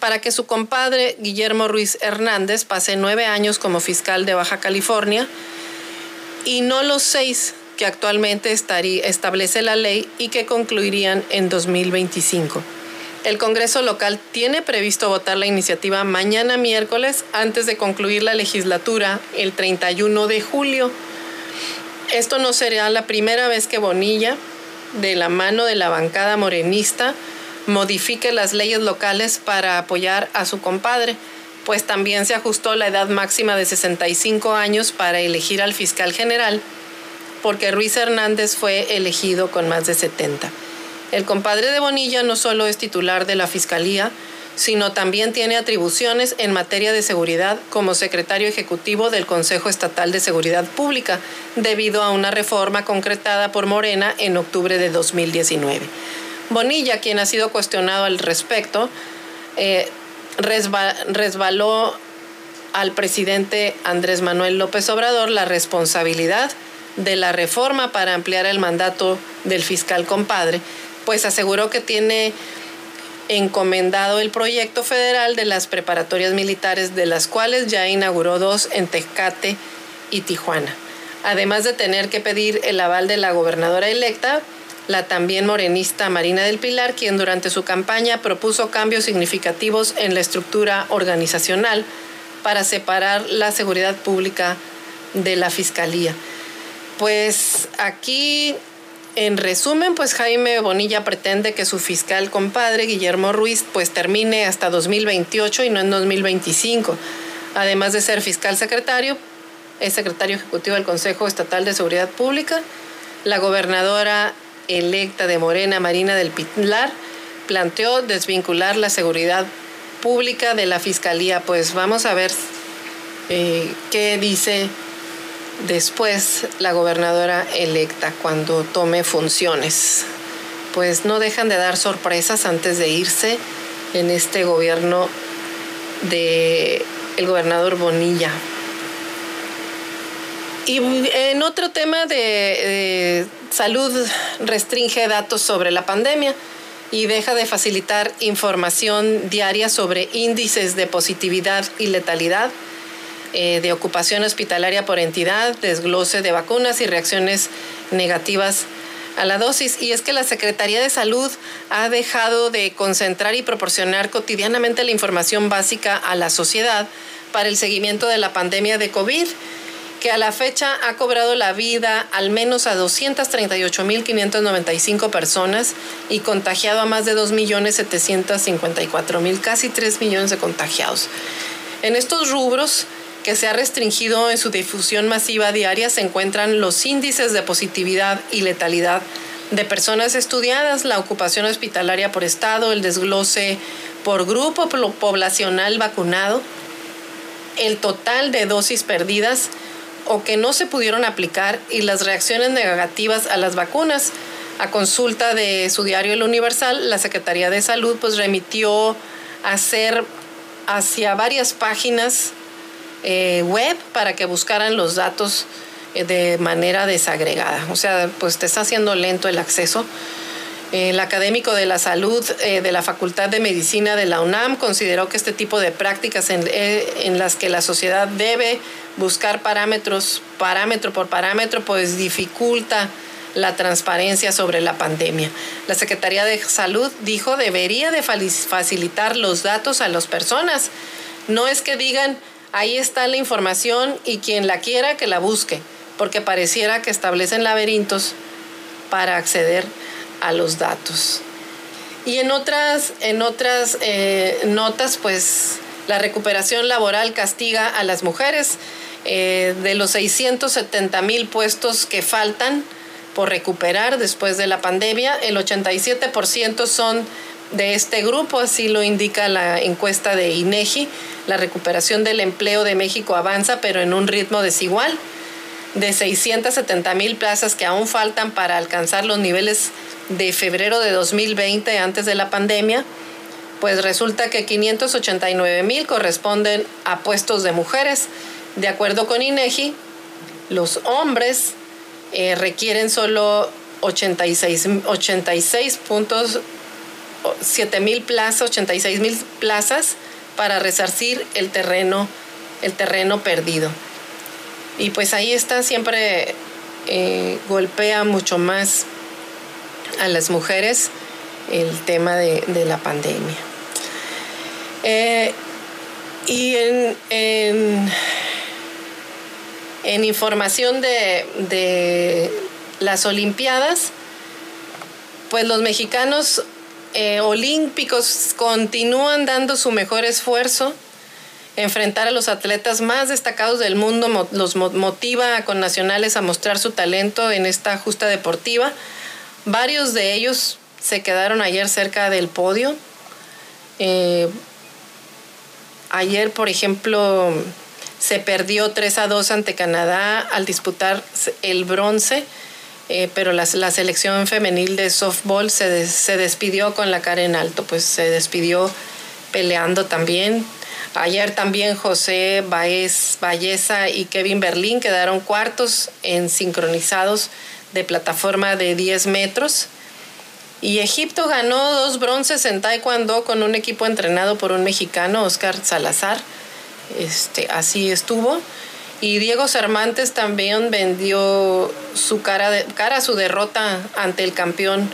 Speaker 2: para que su compadre Guillermo Ruiz Hernández pase nueve años como fiscal de Baja California y no los seis que actualmente establece la ley y que concluirían en 2025. El Congreso local tiene previsto votar la iniciativa mañana miércoles antes de concluir la legislatura el 31 de julio. Esto no sería la primera vez que Bonilla, de la mano de la bancada morenista, modifique las leyes locales para apoyar a su compadre, pues también se ajustó la edad máxima de 65 años para elegir al fiscal general, porque Ruiz Hernández fue elegido con más de 70. El compadre de Bonilla no solo es titular de la Fiscalía, sino también tiene atribuciones en materia de seguridad como secretario ejecutivo del Consejo Estatal de Seguridad Pública, debido a una reforma concretada por Morena en octubre de 2019. Bonilla, quien ha sido cuestionado al respecto, eh, resbaló al presidente Andrés Manuel López Obrador la responsabilidad de la reforma para ampliar el mandato del fiscal compadre, pues aseguró que tiene encomendado el proyecto federal de las preparatorias militares, de las cuales ya inauguró dos en Tecate y Tijuana. Además de tener que pedir el aval de la gobernadora electa, la también morenista Marina del Pilar, quien durante su campaña propuso cambios significativos en la estructura organizacional para separar la seguridad pública de la fiscalía. Pues aquí en resumen, pues Jaime Bonilla pretende que su fiscal compadre, Guillermo Ruiz, pues termine hasta 2028 y no en 2025. Además de ser fiscal secretario, es secretario ejecutivo del Consejo Estatal de Seguridad Pública. La gobernadora electa de Morena, Marina del Pilar, planteó desvincular la seguridad pública de la fiscalía. Pues vamos a ver eh, qué dice después la gobernadora electa cuando tome funciones. Pues no dejan de dar sorpresas antes de irse en este gobierno de el gobernador Bonilla. Y en otro tema de, salud restringe datos sobre la pandemia y deja de facilitar información diaria sobre índices de positividad y letalidad eh, de ocupación hospitalaria por entidad, desglose de vacunas y reacciones negativas a la dosis. Y es que la Secretaría de Salud ha dejado de concentrar y proporcionar cotidianamente la información básica a la sociedad para el seguimiento de la pandemia de COVID que a la fecha ha cobrado la vida al menos a 238.595 personas y contagiado a más de 2.754.000, casi 3 millones de contagiados. En estos rubros, que se ha restringido en su difusión masiva diaria se encuentran los índices de positividad y letalidad de personas estudiadas, la ocupación hospitalaria por estado, el desglose por grupo poblacional vacunado, el total de dosis perdidas o que no se pudieron aplicar y las reacciones negativas a las vacunas. A consulta de su diario El Universal, la Secretaría de Salud pues remitió a hacer hacia varias páginas eh, web para que buscaran los datos eh, de manera desagregada. O sea, pues te está haciendo lento el acceso. El académico de la salud eh, de la Facultad de Medicina de la UNAM consideró que este tipo de prácticas en, en, las que la sociedad debe buscar parámetros, parámetro por parámetro, pues dificulta la transparencia sobre la pandemia. La Secretaría de Salud dijo debería de facilitar los datos a las personas. No es que digan, Ahí está la información y quien la quiera que la busque, porque pareciera que establecen laberintos para acceder a los datos. Y en otras, en otras eh, notas, pues la recuperación laboral castiga a las mujeres. Eh, de los 670 mil puestos que faltan por recuperar después de la pandemia, el 87% son de este grupo, así lo indica la encuesta de INEGI. La recuperación del empleo de México avanza, pero en un ritmo desigual. De 670 mil plazas que aún faltan para alcanzar los niveles de febrero de 2020 antes de la pandemia, pues resulta que 589 mil corresponden a puestos de mujeres. De acuerdo con INEGI, los hombres eh, requieren solo 86, 86 puntos 7 mil plazas, 86 mil plazas para resarcir el terreno, el terreno perdido. Y pues ahí está, siempre eh, golpea mucho más a las mujeres el tema de, la pandemia. Eh, y en, en, información de, de las Olimpiadas, pues los mexicanos eh, olímpicos continúan dando su mejor esfuerzo. Enfrentar a los atletas más destacados del mundo los motiva con nacionales a mostrar su talento en esta justa deportiva. Varios de ellos se quedaron ayer cerca del podio. Eh, ayer, por ejemplo, se perdió 3 a 2 ante Canadá al disputar el bronce eh, pero la, la, selección femenil de softball se, se despidió con la cara en alto, pues se despidió peleando también. Ayer también José Baez, Valleza y Kevin Berlín quedaron cuartos en sincronizados de plataforma de 10 metros. Y Egipto ganó dos bronces en Taekwondo con un equipo entrenado por un mexicano, Oscar Salazar. Este, así estuvo. Y Diego Cervantes también vendió su cara, de, cara a su derrota ante el campeón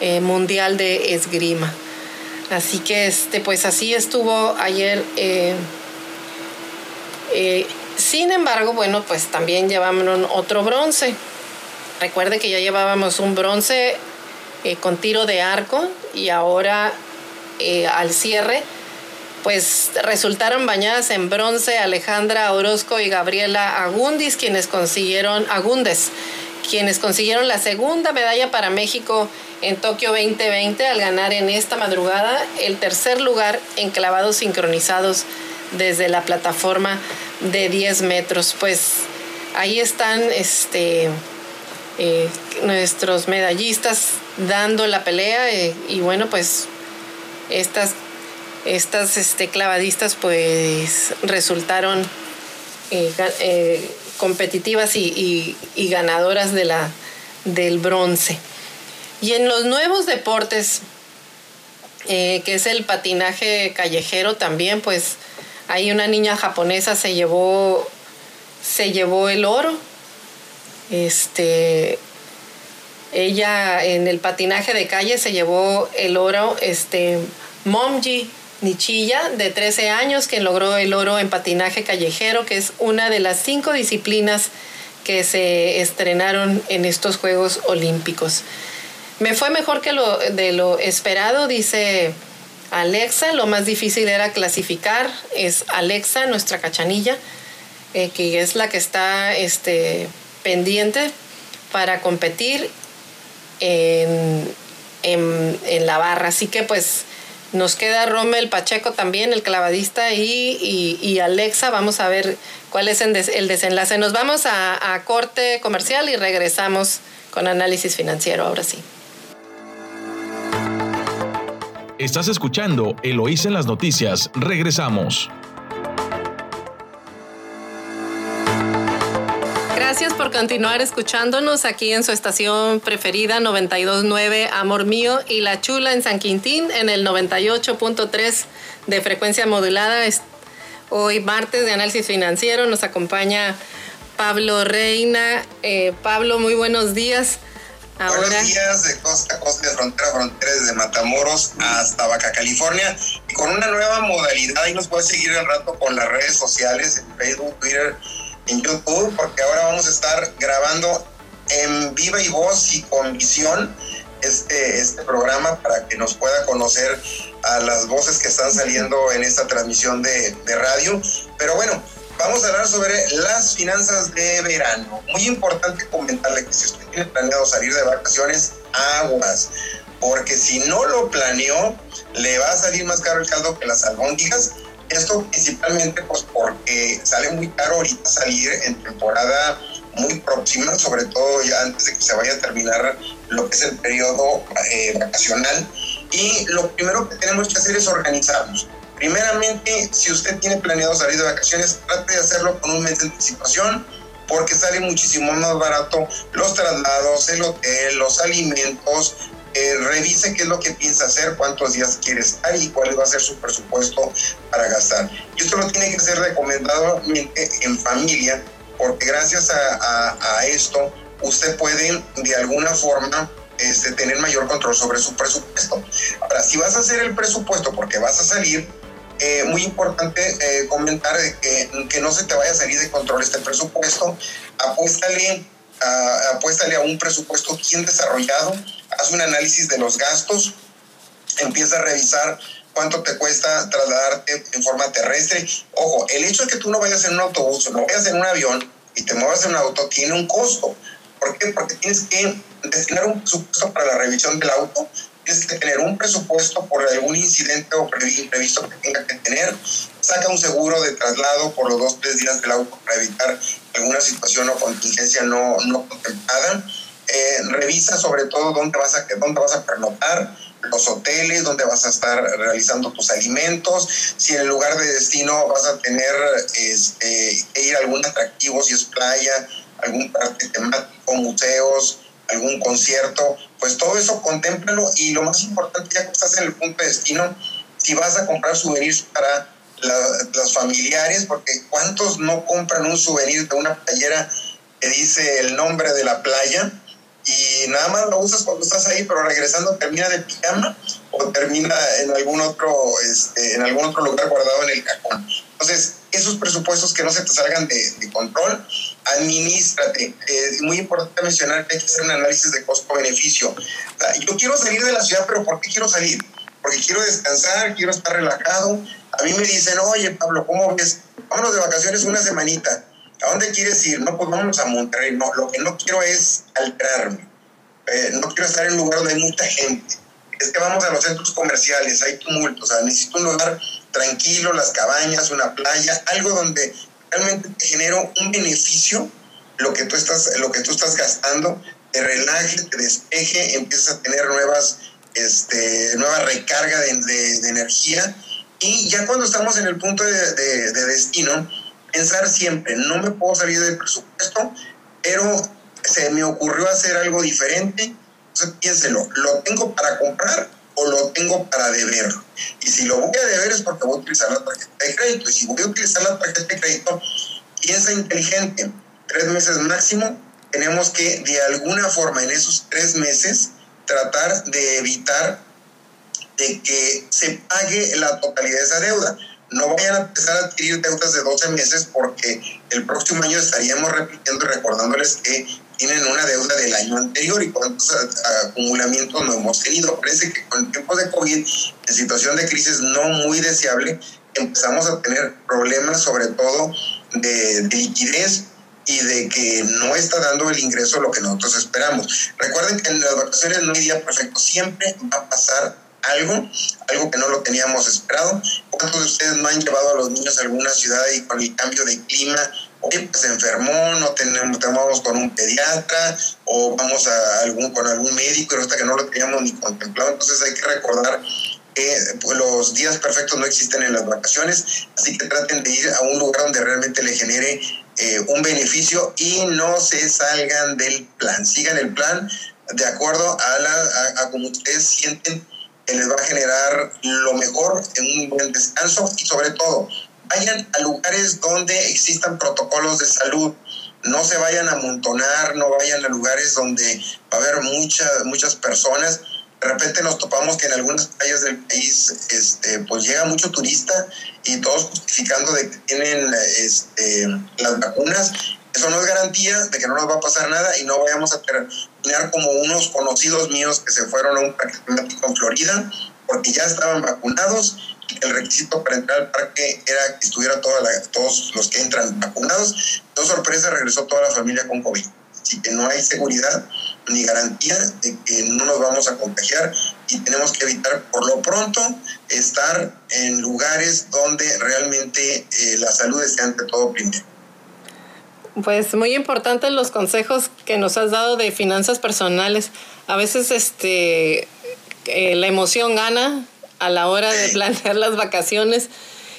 Speaker 2: eh, mundial de esgrima. Así que este, pues así estuvo ayer. Eh, eh, sin embargo, bueno, pues también llevamos otro bronce. Recuerde que ya llevábamos un bronce con tiro de arco y ahora al cierre pues resultaron bañadas en bronce Alejandra Orozco y Gabriela Agundis, quienes consiguieron, Agundes, quienes consiguieron la segunda medalla para México en Tokio 2020 al ganar en esta madrugada el tercer lugar en clavados sincronizados desde la plataforma de 10 metros. Pues ahí están este, eh, nuestros medallistas dando la pelea eh, y bueno, pues estas estas este, clavadistas pues resultaron eh, eh, competitivas y, ganadoras de la, del bronce. Y en los nuevos deportes, eh, que es el patinaje callejero también, pues hay una niña japonesa se llevó, se llevó el oro. Este, ella en el patinaje de calle se llevó el oro, este, Momji Nichilla, de 13 años, quien logró el oro en patinaje callejero, que es una de las cinco disciplinas que se estrenaron en estos Juegos Olímpicos. Me fue mejor que lo de lo esperado, dice Alexa. Lo más difícil era clasificar. Es Alexa, nuestra cachanilla. eh, que es la que está este, pendiente para competir en, en, la barra. Así que pues nos queda Rommel Pacheco también, el clavadista, y, y, Alexa. Vamos a ver cuál es el, desenlace. Nos vamos a, a corte comercial y regresamos con análisis financiero ahora sí.
Speaker 1: Estás escuchando Eloís en las noticias. Regresamos.
Speaker 2: Continuar escuchándonos aquí en su estación preferida 929 Amor Mío y La Chula en San Quintín en el 98.3 de frecuencia modulada. Hoy martes de análisis financiero nos acompaña Pablo Reina. Eh, Pablo, muy buenos días.
Speaker 3: Buenos días de costa a costa, de frontera a frontera, desde Matamoros hasta Baja California. Y con una nueva modalidad, y nos puede seguir al rato con las redes sociales, en Facebook, Twitter, en YouTube, porque ahora vamos a estar grabando en viva y voz y con visión este, este programa para que nos pueda conocer a las voces que están saliendo en esta transmisión de, de radio. Pero bueno, vamos a hablar sobre las finanzas de verano. Muy importante comentarle que si usted tiene planeado salir de vacaciones, aguas, porque si no lo planeó, le va a salir más caro el caldo que las albóndigas. Esto principalmente pues porque sale muy caro ahorita salir en temporada muy próxima, sobre todo ya antes de que se vaya a terminar lo que es el periodo eh, vacacional. Y lo primero que tenemos que hacer es organizarnos. Primeramente, si usted tiene planeado salir de vacaciones, trate de hacerlo con un mes de anticipación porque sale muchísimo más barato los traslados, el hotel, los alimentos. Eh, revise qué es lo que piensa hacer, cuántos días quiere estar y cuál va a ser su presupuesto para gastar. Y esto lo tiene que hacer recomendadamente en familia, porque gracias a, esto usted puede de alguna forma este, tener mayor control sobre su presupuesto. Ahora, si vas a hacer el presupuesto porque vas a salir, eh, muy importante eh, comentar que, que, no se te vaya a salir de control este presupuesto. Apuéstale a, apuéstale a un presupuesto bien desarrollado, haz un análisis de los gastos, empieza a revisar cuánto te cuesta trasladarte en forma terrestre. Ojo, el hecho de que tú no vayas en un autobús o no vayas en un avión y te muevas en un auto tiene un costo. ¿Por qué? Porque tienes que destinar un presupuesto para la revisión del auto, tienes que tener un presupuesto por algún incidente o imprevisto que tenga que tener. Saca un seguro de traslado por los dos, tres días del auto para evitar alguna situación o contingencia no, no contemplada. Eh, revisa sobre todo dónde vas, a, dónde vas a pernoctar, los hoteles, dónde vas a estar realizando tus alimentos, si en el lugar de destino vas a tener este, que ir a algún atractivo, si es playa, algún parque temático, museos, algún concierto, pues todo eso contémplalo y lo más importante ya que estás en el punto de destino, si vas a comprar souvenirs para las familiares, porque ¿cuántos no compran un souvenir de una playera que dice el nombre de la playa? Y nada más lo usas cuando estás ahí, pero regresando termina de pijama o termina en algún otro, este, en algún otro lugar guardado en el cajón. Entonces, esos presupuestos que no se te salgan de, control, administrate. Es muy importante mencionar que hay que hacer un análisis de costo-beneficio. yo quiero salir de la ciudad, pero ¿por qué quiero salir? Porque quiero descansar, quiero estar relajado. A mí me dicen, oye Pablo, ¿cómo ves? Vámonos de vacaciones una semanita ¿A dónde quieres ir? No, pues vamos a Monterrey. Lo que no quiero es alterarme. Eh, no quiero estar en un lugar donde hay mucha gente. Es que vamos a los centros comerciales, hay tumulto. O sea, necesito un lugar tranquilo, las cabañas, una playa, algo donde realmente te genero un beneficio, lo que tú estás, lo que tú estás gastando, te relaje, te despeje, empiezas a tener nuevas, este, nueva recarga de, energía. Y ya cuando estamos en el punto de destino, pensar siempre, no me puedo salir del presupuesto, pero se me ocurrió hacer algo diferente, entonces piénselo, ¿lo tengo para comprar o lo tengo para deber? Y si lo voy a deber es porque voy a utilizar la tarjeta de crédito, y si voy a utilizar la tarjeta de crédito, piensa inteligente, tres meses máximo, tenemos que de alguna forma en esos tres meses tratar de evitar de que se pague la totalidad de esa deuda no vayan a empezar a adquirir deudas de 12 meses porque el próximo año estaríamos repitiendo y recordándoles que tienen una deuda del año anterior y cuántos acumulamientos no hemos tenido. Parece que con el tiempo de COVID, en situación de crisis no muy deseable, empezamos a tener problemas sobre todo de, de liquidez y de que no está dando el ingreso lo que nosotros esperamos. Recuerden que en las vacaciones no hay día perfecto, siempre va a pasar algo, algo que no lo teníamos esperado. ¿Cuántos de ustedes no han llevado a los niños a alguna ciudad y con el cambio de clima, oye, pues se enfermó, no tenemos, tomamos con un pediatra o vamos a algún, con algún médico, pero hasta que no lo teníamos ni contemplado? Entonces hay que recordar que pues, los días perfectos no existen en las vacaciones, así que traten de ir a un lugar donde realmente le genere eh, un beneficio y no se salgan del plan, sigan el plan de acuerdo a, la, a como ustedes sienten que les va a generar lo mejor en un buen descanso y sobre todo vayan a lugares donde existan protocolos de salud. No se vayan a amontonar, no vayan a lugares donde va a haber muchas muchas personas. De repente nos topamos que en algunas playas del país este, pues llega mucho turista y todos justificando que tienen este, las vacunas eso no es garantía de que no nos va a pasar nada y no vayamos a como unos conocidos míos que se fueron a un parque temático en Florida porque ya estaban vacunados y el requisito para entrar al parque era que estuviera todos los que entran vacunados. No sorpresa, regresó toda la familia con COVID. Así que no hay seguridad ni garantía de que no nos vamos a contagiar y tenemos que evitar por lo pronto estar en lugares donde realmente eh, la salud esté ante todo primero.
Speaker 2: Pues muy importantes los consejos que nos has dado de finanzas personales. A veces este eh, la emoción gana a la hora de planear las vacaciones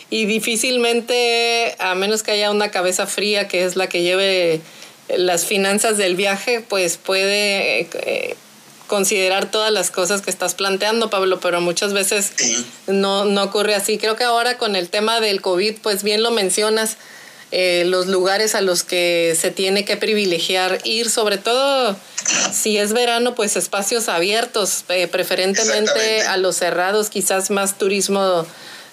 Speaker 2: y difícilmente, a menos que haya una cabeza fría que es la que lleve las finanzas del viaje, pues puede eh, considerar todas las cosas que estás planteando, Pablo, pero muchas veces no, no ocurre así. Creo que ahora con el tema del COVID, pues bien lo mencionas, eh, los lugares a los que se tiene que privilegiar ir, sobre todo si es verano, pues espacios abiertos, eh, preferentemente a los cerrados, quizás más turismo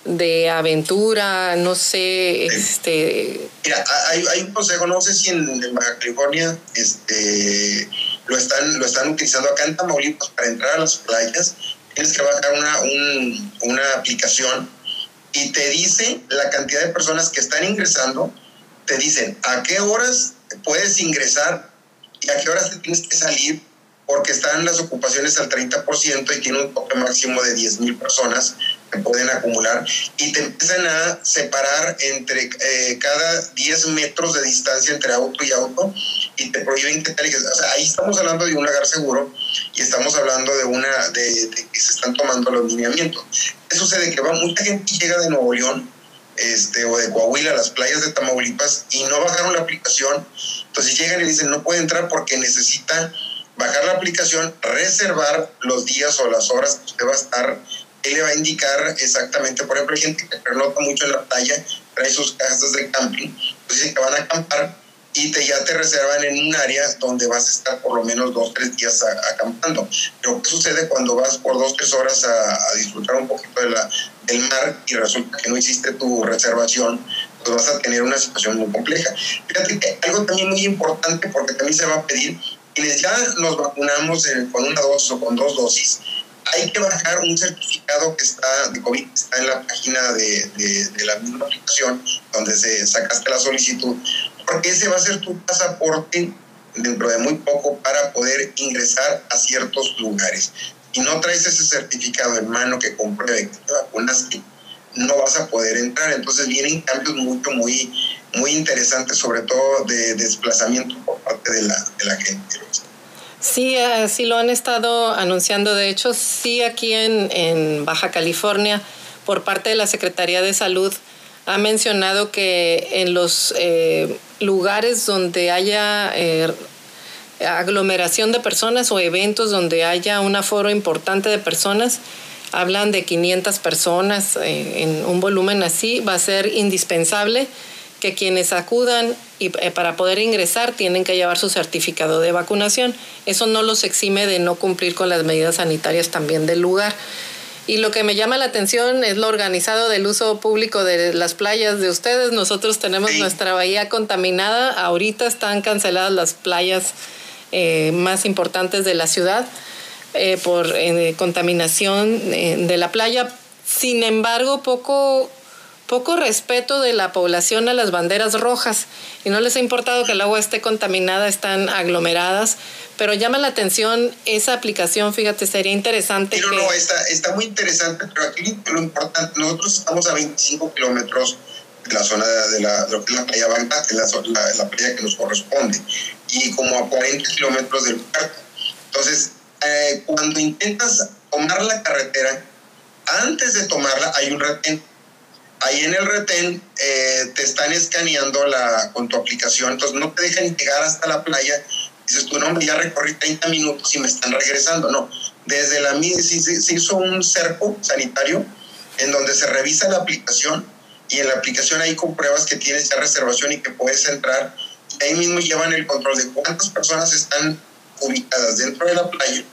Speaker 2: de aventura, no sé, este...
Speaker 3: Mira, hay, hay, un consejo, no sé si en, Baja California este, lo, están, lo están utilizando acá en Tamaulipas para entrar a las playas, tienes que bajar una, un, una aplicación y te dice la cantidad de personas que están ingresando te dicen a qué horas puedes ingresar y a qué horas te tienes que salir, porque están las ocupaciones al 30% y tiene un tope máximo de 10 mil personas que pueden acumular y te empiezan a separar entre eh, cada 10 metros de distancia entre auto y auto y te prohíben que te O sea, ahí estamos hablando de un lugar seguro y estamos hablando de una de, de que se están tomando los lineamientos. ¿Qué sucede? Que va mucha gente llega de Nuevo León este, o de Coahuila, las playas de Tamaulipas, y no bajaron la aplicación. Entonces llegan y dicen, no puede entrar porque necesita bajar la aplicación, reservar los días o las horas que usted va a estar. Él le va a indicar exactamente, por ejemplo, hay gente que pernota mucho en la playa, trae sus casas de camping, pues dicen que van a acampar y te, ya te reservan en un área donde vas a estar por lo menos dos, tres días acampando. Pero ¿qué sucede cuando vas por dos, tres horas a, disfrutar un poquito de la, del mar y resulta que no hiciste tu reservación? Pues vas a tener una situación muy compleja. Fíjate que algo también muy importante, porque también se va a pedir, quienes ya nos vacunamos con una dosis o con dos dosis, hay que bajar un certificado que está de COVID, que está en la página de, de, de la misma aplicación donde se sacaste la solicitud, porque ese va a ser tu pasaporte dentro de muy poco para poder ingresar a ciertos lugares. Y no traes ese certificado en mano que compruebe que te vacunaste, no vas a poder entrar. Entonces vienen cambios mucho, muy, muy interesantes, sobre todo de desplazamiento por parte de la, de la gente.
Speaker 2: Sí, así lo han estado anunciando. De hecho, sí, aquí en, en Baja California, por parte de la Secretaría de Salud, ha mencionado que en los eh, lugares donde haya eh, aglomeración de personas o eventos donde haya un aforo importante de personas, hablan de 500 personas eh, en un volumen así, va a ser indispensable que quienes acudan y para poder ingresar tienen que llevar su certificado de vacunación. Eso no los exime de no cumplir con las medidas sanitarias también del lugar. Y lo que me llama la atención es lo organizado del uso público de las playas de ustedes. Nosotros tenemos nuestra bahía contaminada. Ahorita están canceladas las playas eh, más importantes de la ciudad eh, por contaminación de la playa. Sin embargo, poco poco respeto de la población a las banderas rojas y no les ha importado que el agua esté contaminada, están aglomeradas, pero llama la atención esa aplicación, fíjate, sería interesante.
Speaker 3: Pero no, está, está muy interesante, pero aquí lo importante, nosotros estamos a 25 kilómetros de la zona de, la, lo que es la playa Bagdad, que es la, la, playa que nos corresponde, y como a 40 kilómetros del puerto. Entonces, eh, cuando intentas tomar la carretera, antes de tomarla hay un retén ahí en el retén eh, te están escaneando la, con tu aplicación, entonces no te dejan llegar hasta la playa. Dices tú, no, ya recorrí 30 minutos y me están regresando. No, desde la se, hizo un cerco sanitario en donde se revisa la aplicación y en la aplicación ahí compruebas que tienes ya reservación y que puedes entrar. Y ahí mismo llevan el control de cuántas personas están ubicadas dentro de la playa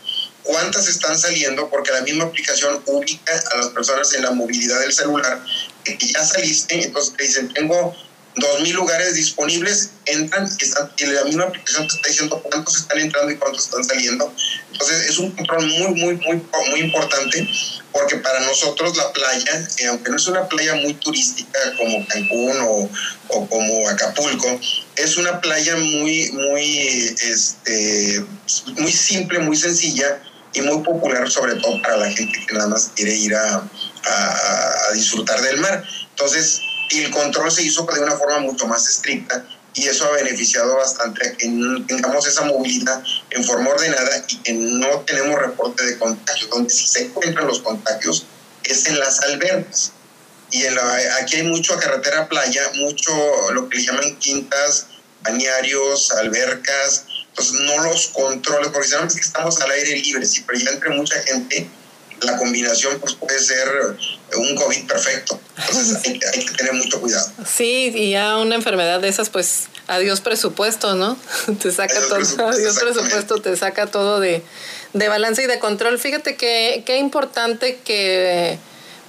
Speaker 3: cuántas están saliendo, porque la misma aplicación ubica a las personas en la movilidad del celular, que ya saliste, entonces te dicen, tengo dos mil lugares disponibles, entran y, están, y, la misma aplicación te está diciendo cuántos están entrando y cuántos están saliendo. Entonces es un control muy, muy, muy, muy importante porque para nosotros la playa, eh, aunque no es una playa muy turística como Cancún o, o, como Acapulco, es una playa muy, muy, este, muy simple, muy sencilla y muy popular, sobre todo para la gente que nada más quiere ir a, a, disfrutar del mar. Entonces, el control se hizo de una forma mucho más estricta y eso ha beneficiado bastante a que tengamos esa movilidad en forma ordenada y que no tenemos reporte de contagios, donde si se encuentran los contagios es en las albercas. Y en aquí hay mucho a carretera playa, mucho lo que le llaman quintas, bañarios, albercas, entonces no los controles, porque sabemos que estamos al aire libre, sí, pero ya entre mucha gente la combinación pues puede ser un COVID perfecto. Entonces hay, que tener mucho cuidado.
Speaker 2: Sí, y ya una enfermedad de esas, pues adiós presupuesto, ¿no? Te saca todo, adiós presupuesto, te saca todo de, de balance y de control. Fíjate que qué importante que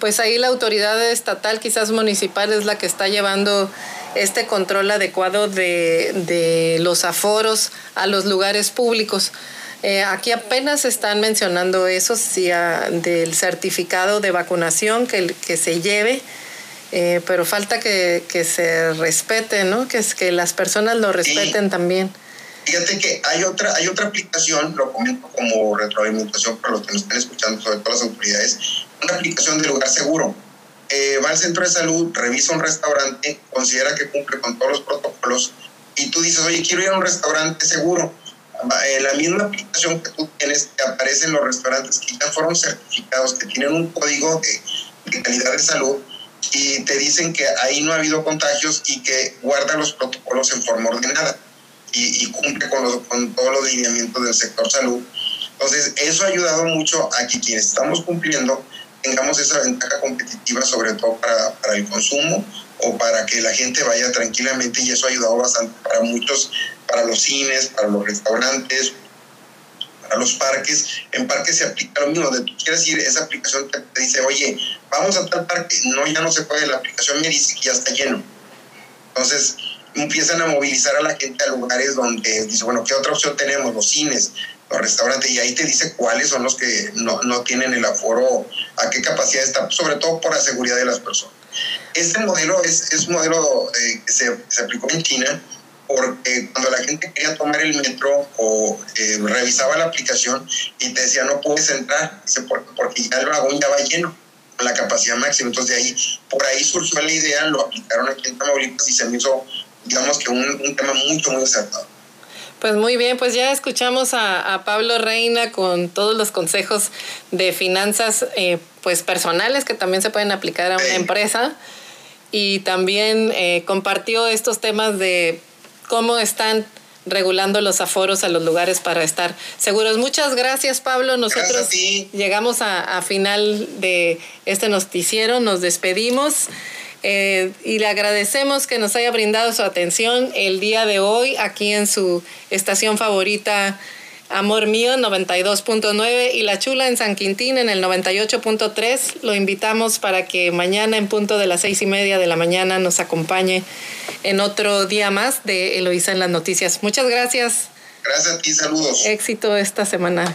Speaker 2: pues ahí la autoridad estatal, quizás municipal, es la que está llevando este control adecuado de, los aforos a los lugares públicos. Eh, aquí apenas están mencionando eso, sí, del certificado de vacunación que, que se lleve, eh, pero falta que, se respete, ¿no? Que, que las personas lo respeten también.
Speaker 3: Fíjate que hay otra, hay otra aplicación, lo comento como retroalimentación para los que nos están escuchando, sobre todo las autoridades, una aplicación de lugar seguro eh, va al centro de salud, revisa un restaurante, considera que cumple con todos los protocolos y tú dices, oye, quiero ir a un restaurante seguro. En la misma aplicación que tú tienes, te aparecen los restaurantes que ya fueron certificados, que tienen un código de, calidad de salud y te dicen que ahí no ha habido contagios y que guarda los protocolos en forma ordenada y, y cumple con, con todos los lineamientos del sector salud. Entonces, eso ha ayudado mucho a que quienes estamos cumpliendo tengamos esa ventaja competitiva, sobre todo para, para, el consumo o para que la gente vaya tranquilamente y eso ha ayudado bastante para muchos, para los cines, para los restaurantes, para los parques. En parques se aplica lo mismo, donde tú quieres ir, esa aplicación te, dice, oye, vamos a tal parque, no, ya no se puede, la aplicación me dice que ya está lleno. Entonces, empiezan a movilizar a la gente a lugares donde dice, bueno, ¿qué otra opción tenemos? Los cines, los restaurantes, y ahí te dice cuáles son los que no, no tienen el aforo, a qué capacidad está, sobre todo por la seguridad de las personas. Este modelo es, es un modelo eh, que se, se, aplicó en China porque cuando la gente quería tomar el metro o eh, revisaba la aplicación y te decía no puedes entrar, porque ya el vagón ya va lleno con la capacidad máxima. Entonces de ahí, por ahí surgió la idea, lo aplicaron aquí en Tamaulipas y se me hizo, digamos que un, un tema mucho, muy acertado.
Speaker 2: Pues muy bien, pues ya escuchamos a, Pablo Reina con todos los consejos de finanzas eh, pues personales que también se pueden aplicar a una empresa y también eh, compartió estos temas de cómo están regulando los aforos a los lugares para estar seguros. Muchas gracias, Pablo. Nosotros llegamos a, a final de este noticiero, nos despedimos. Eh, y le agradecemos que nos haya brindado su atención el día de hoy aquí en su estación favorita Amor Mío 92.9 y La Chula en San Quintín en el 98.3. Lo invitamos para que mañana en punto de las seis y media de la mañana nos acompañe en otro día más de Eloísa en las noticias. Muchas gracias.
Speaker 3: Gracias a ti, saludos.
Speaker 2: Éxito esta semana.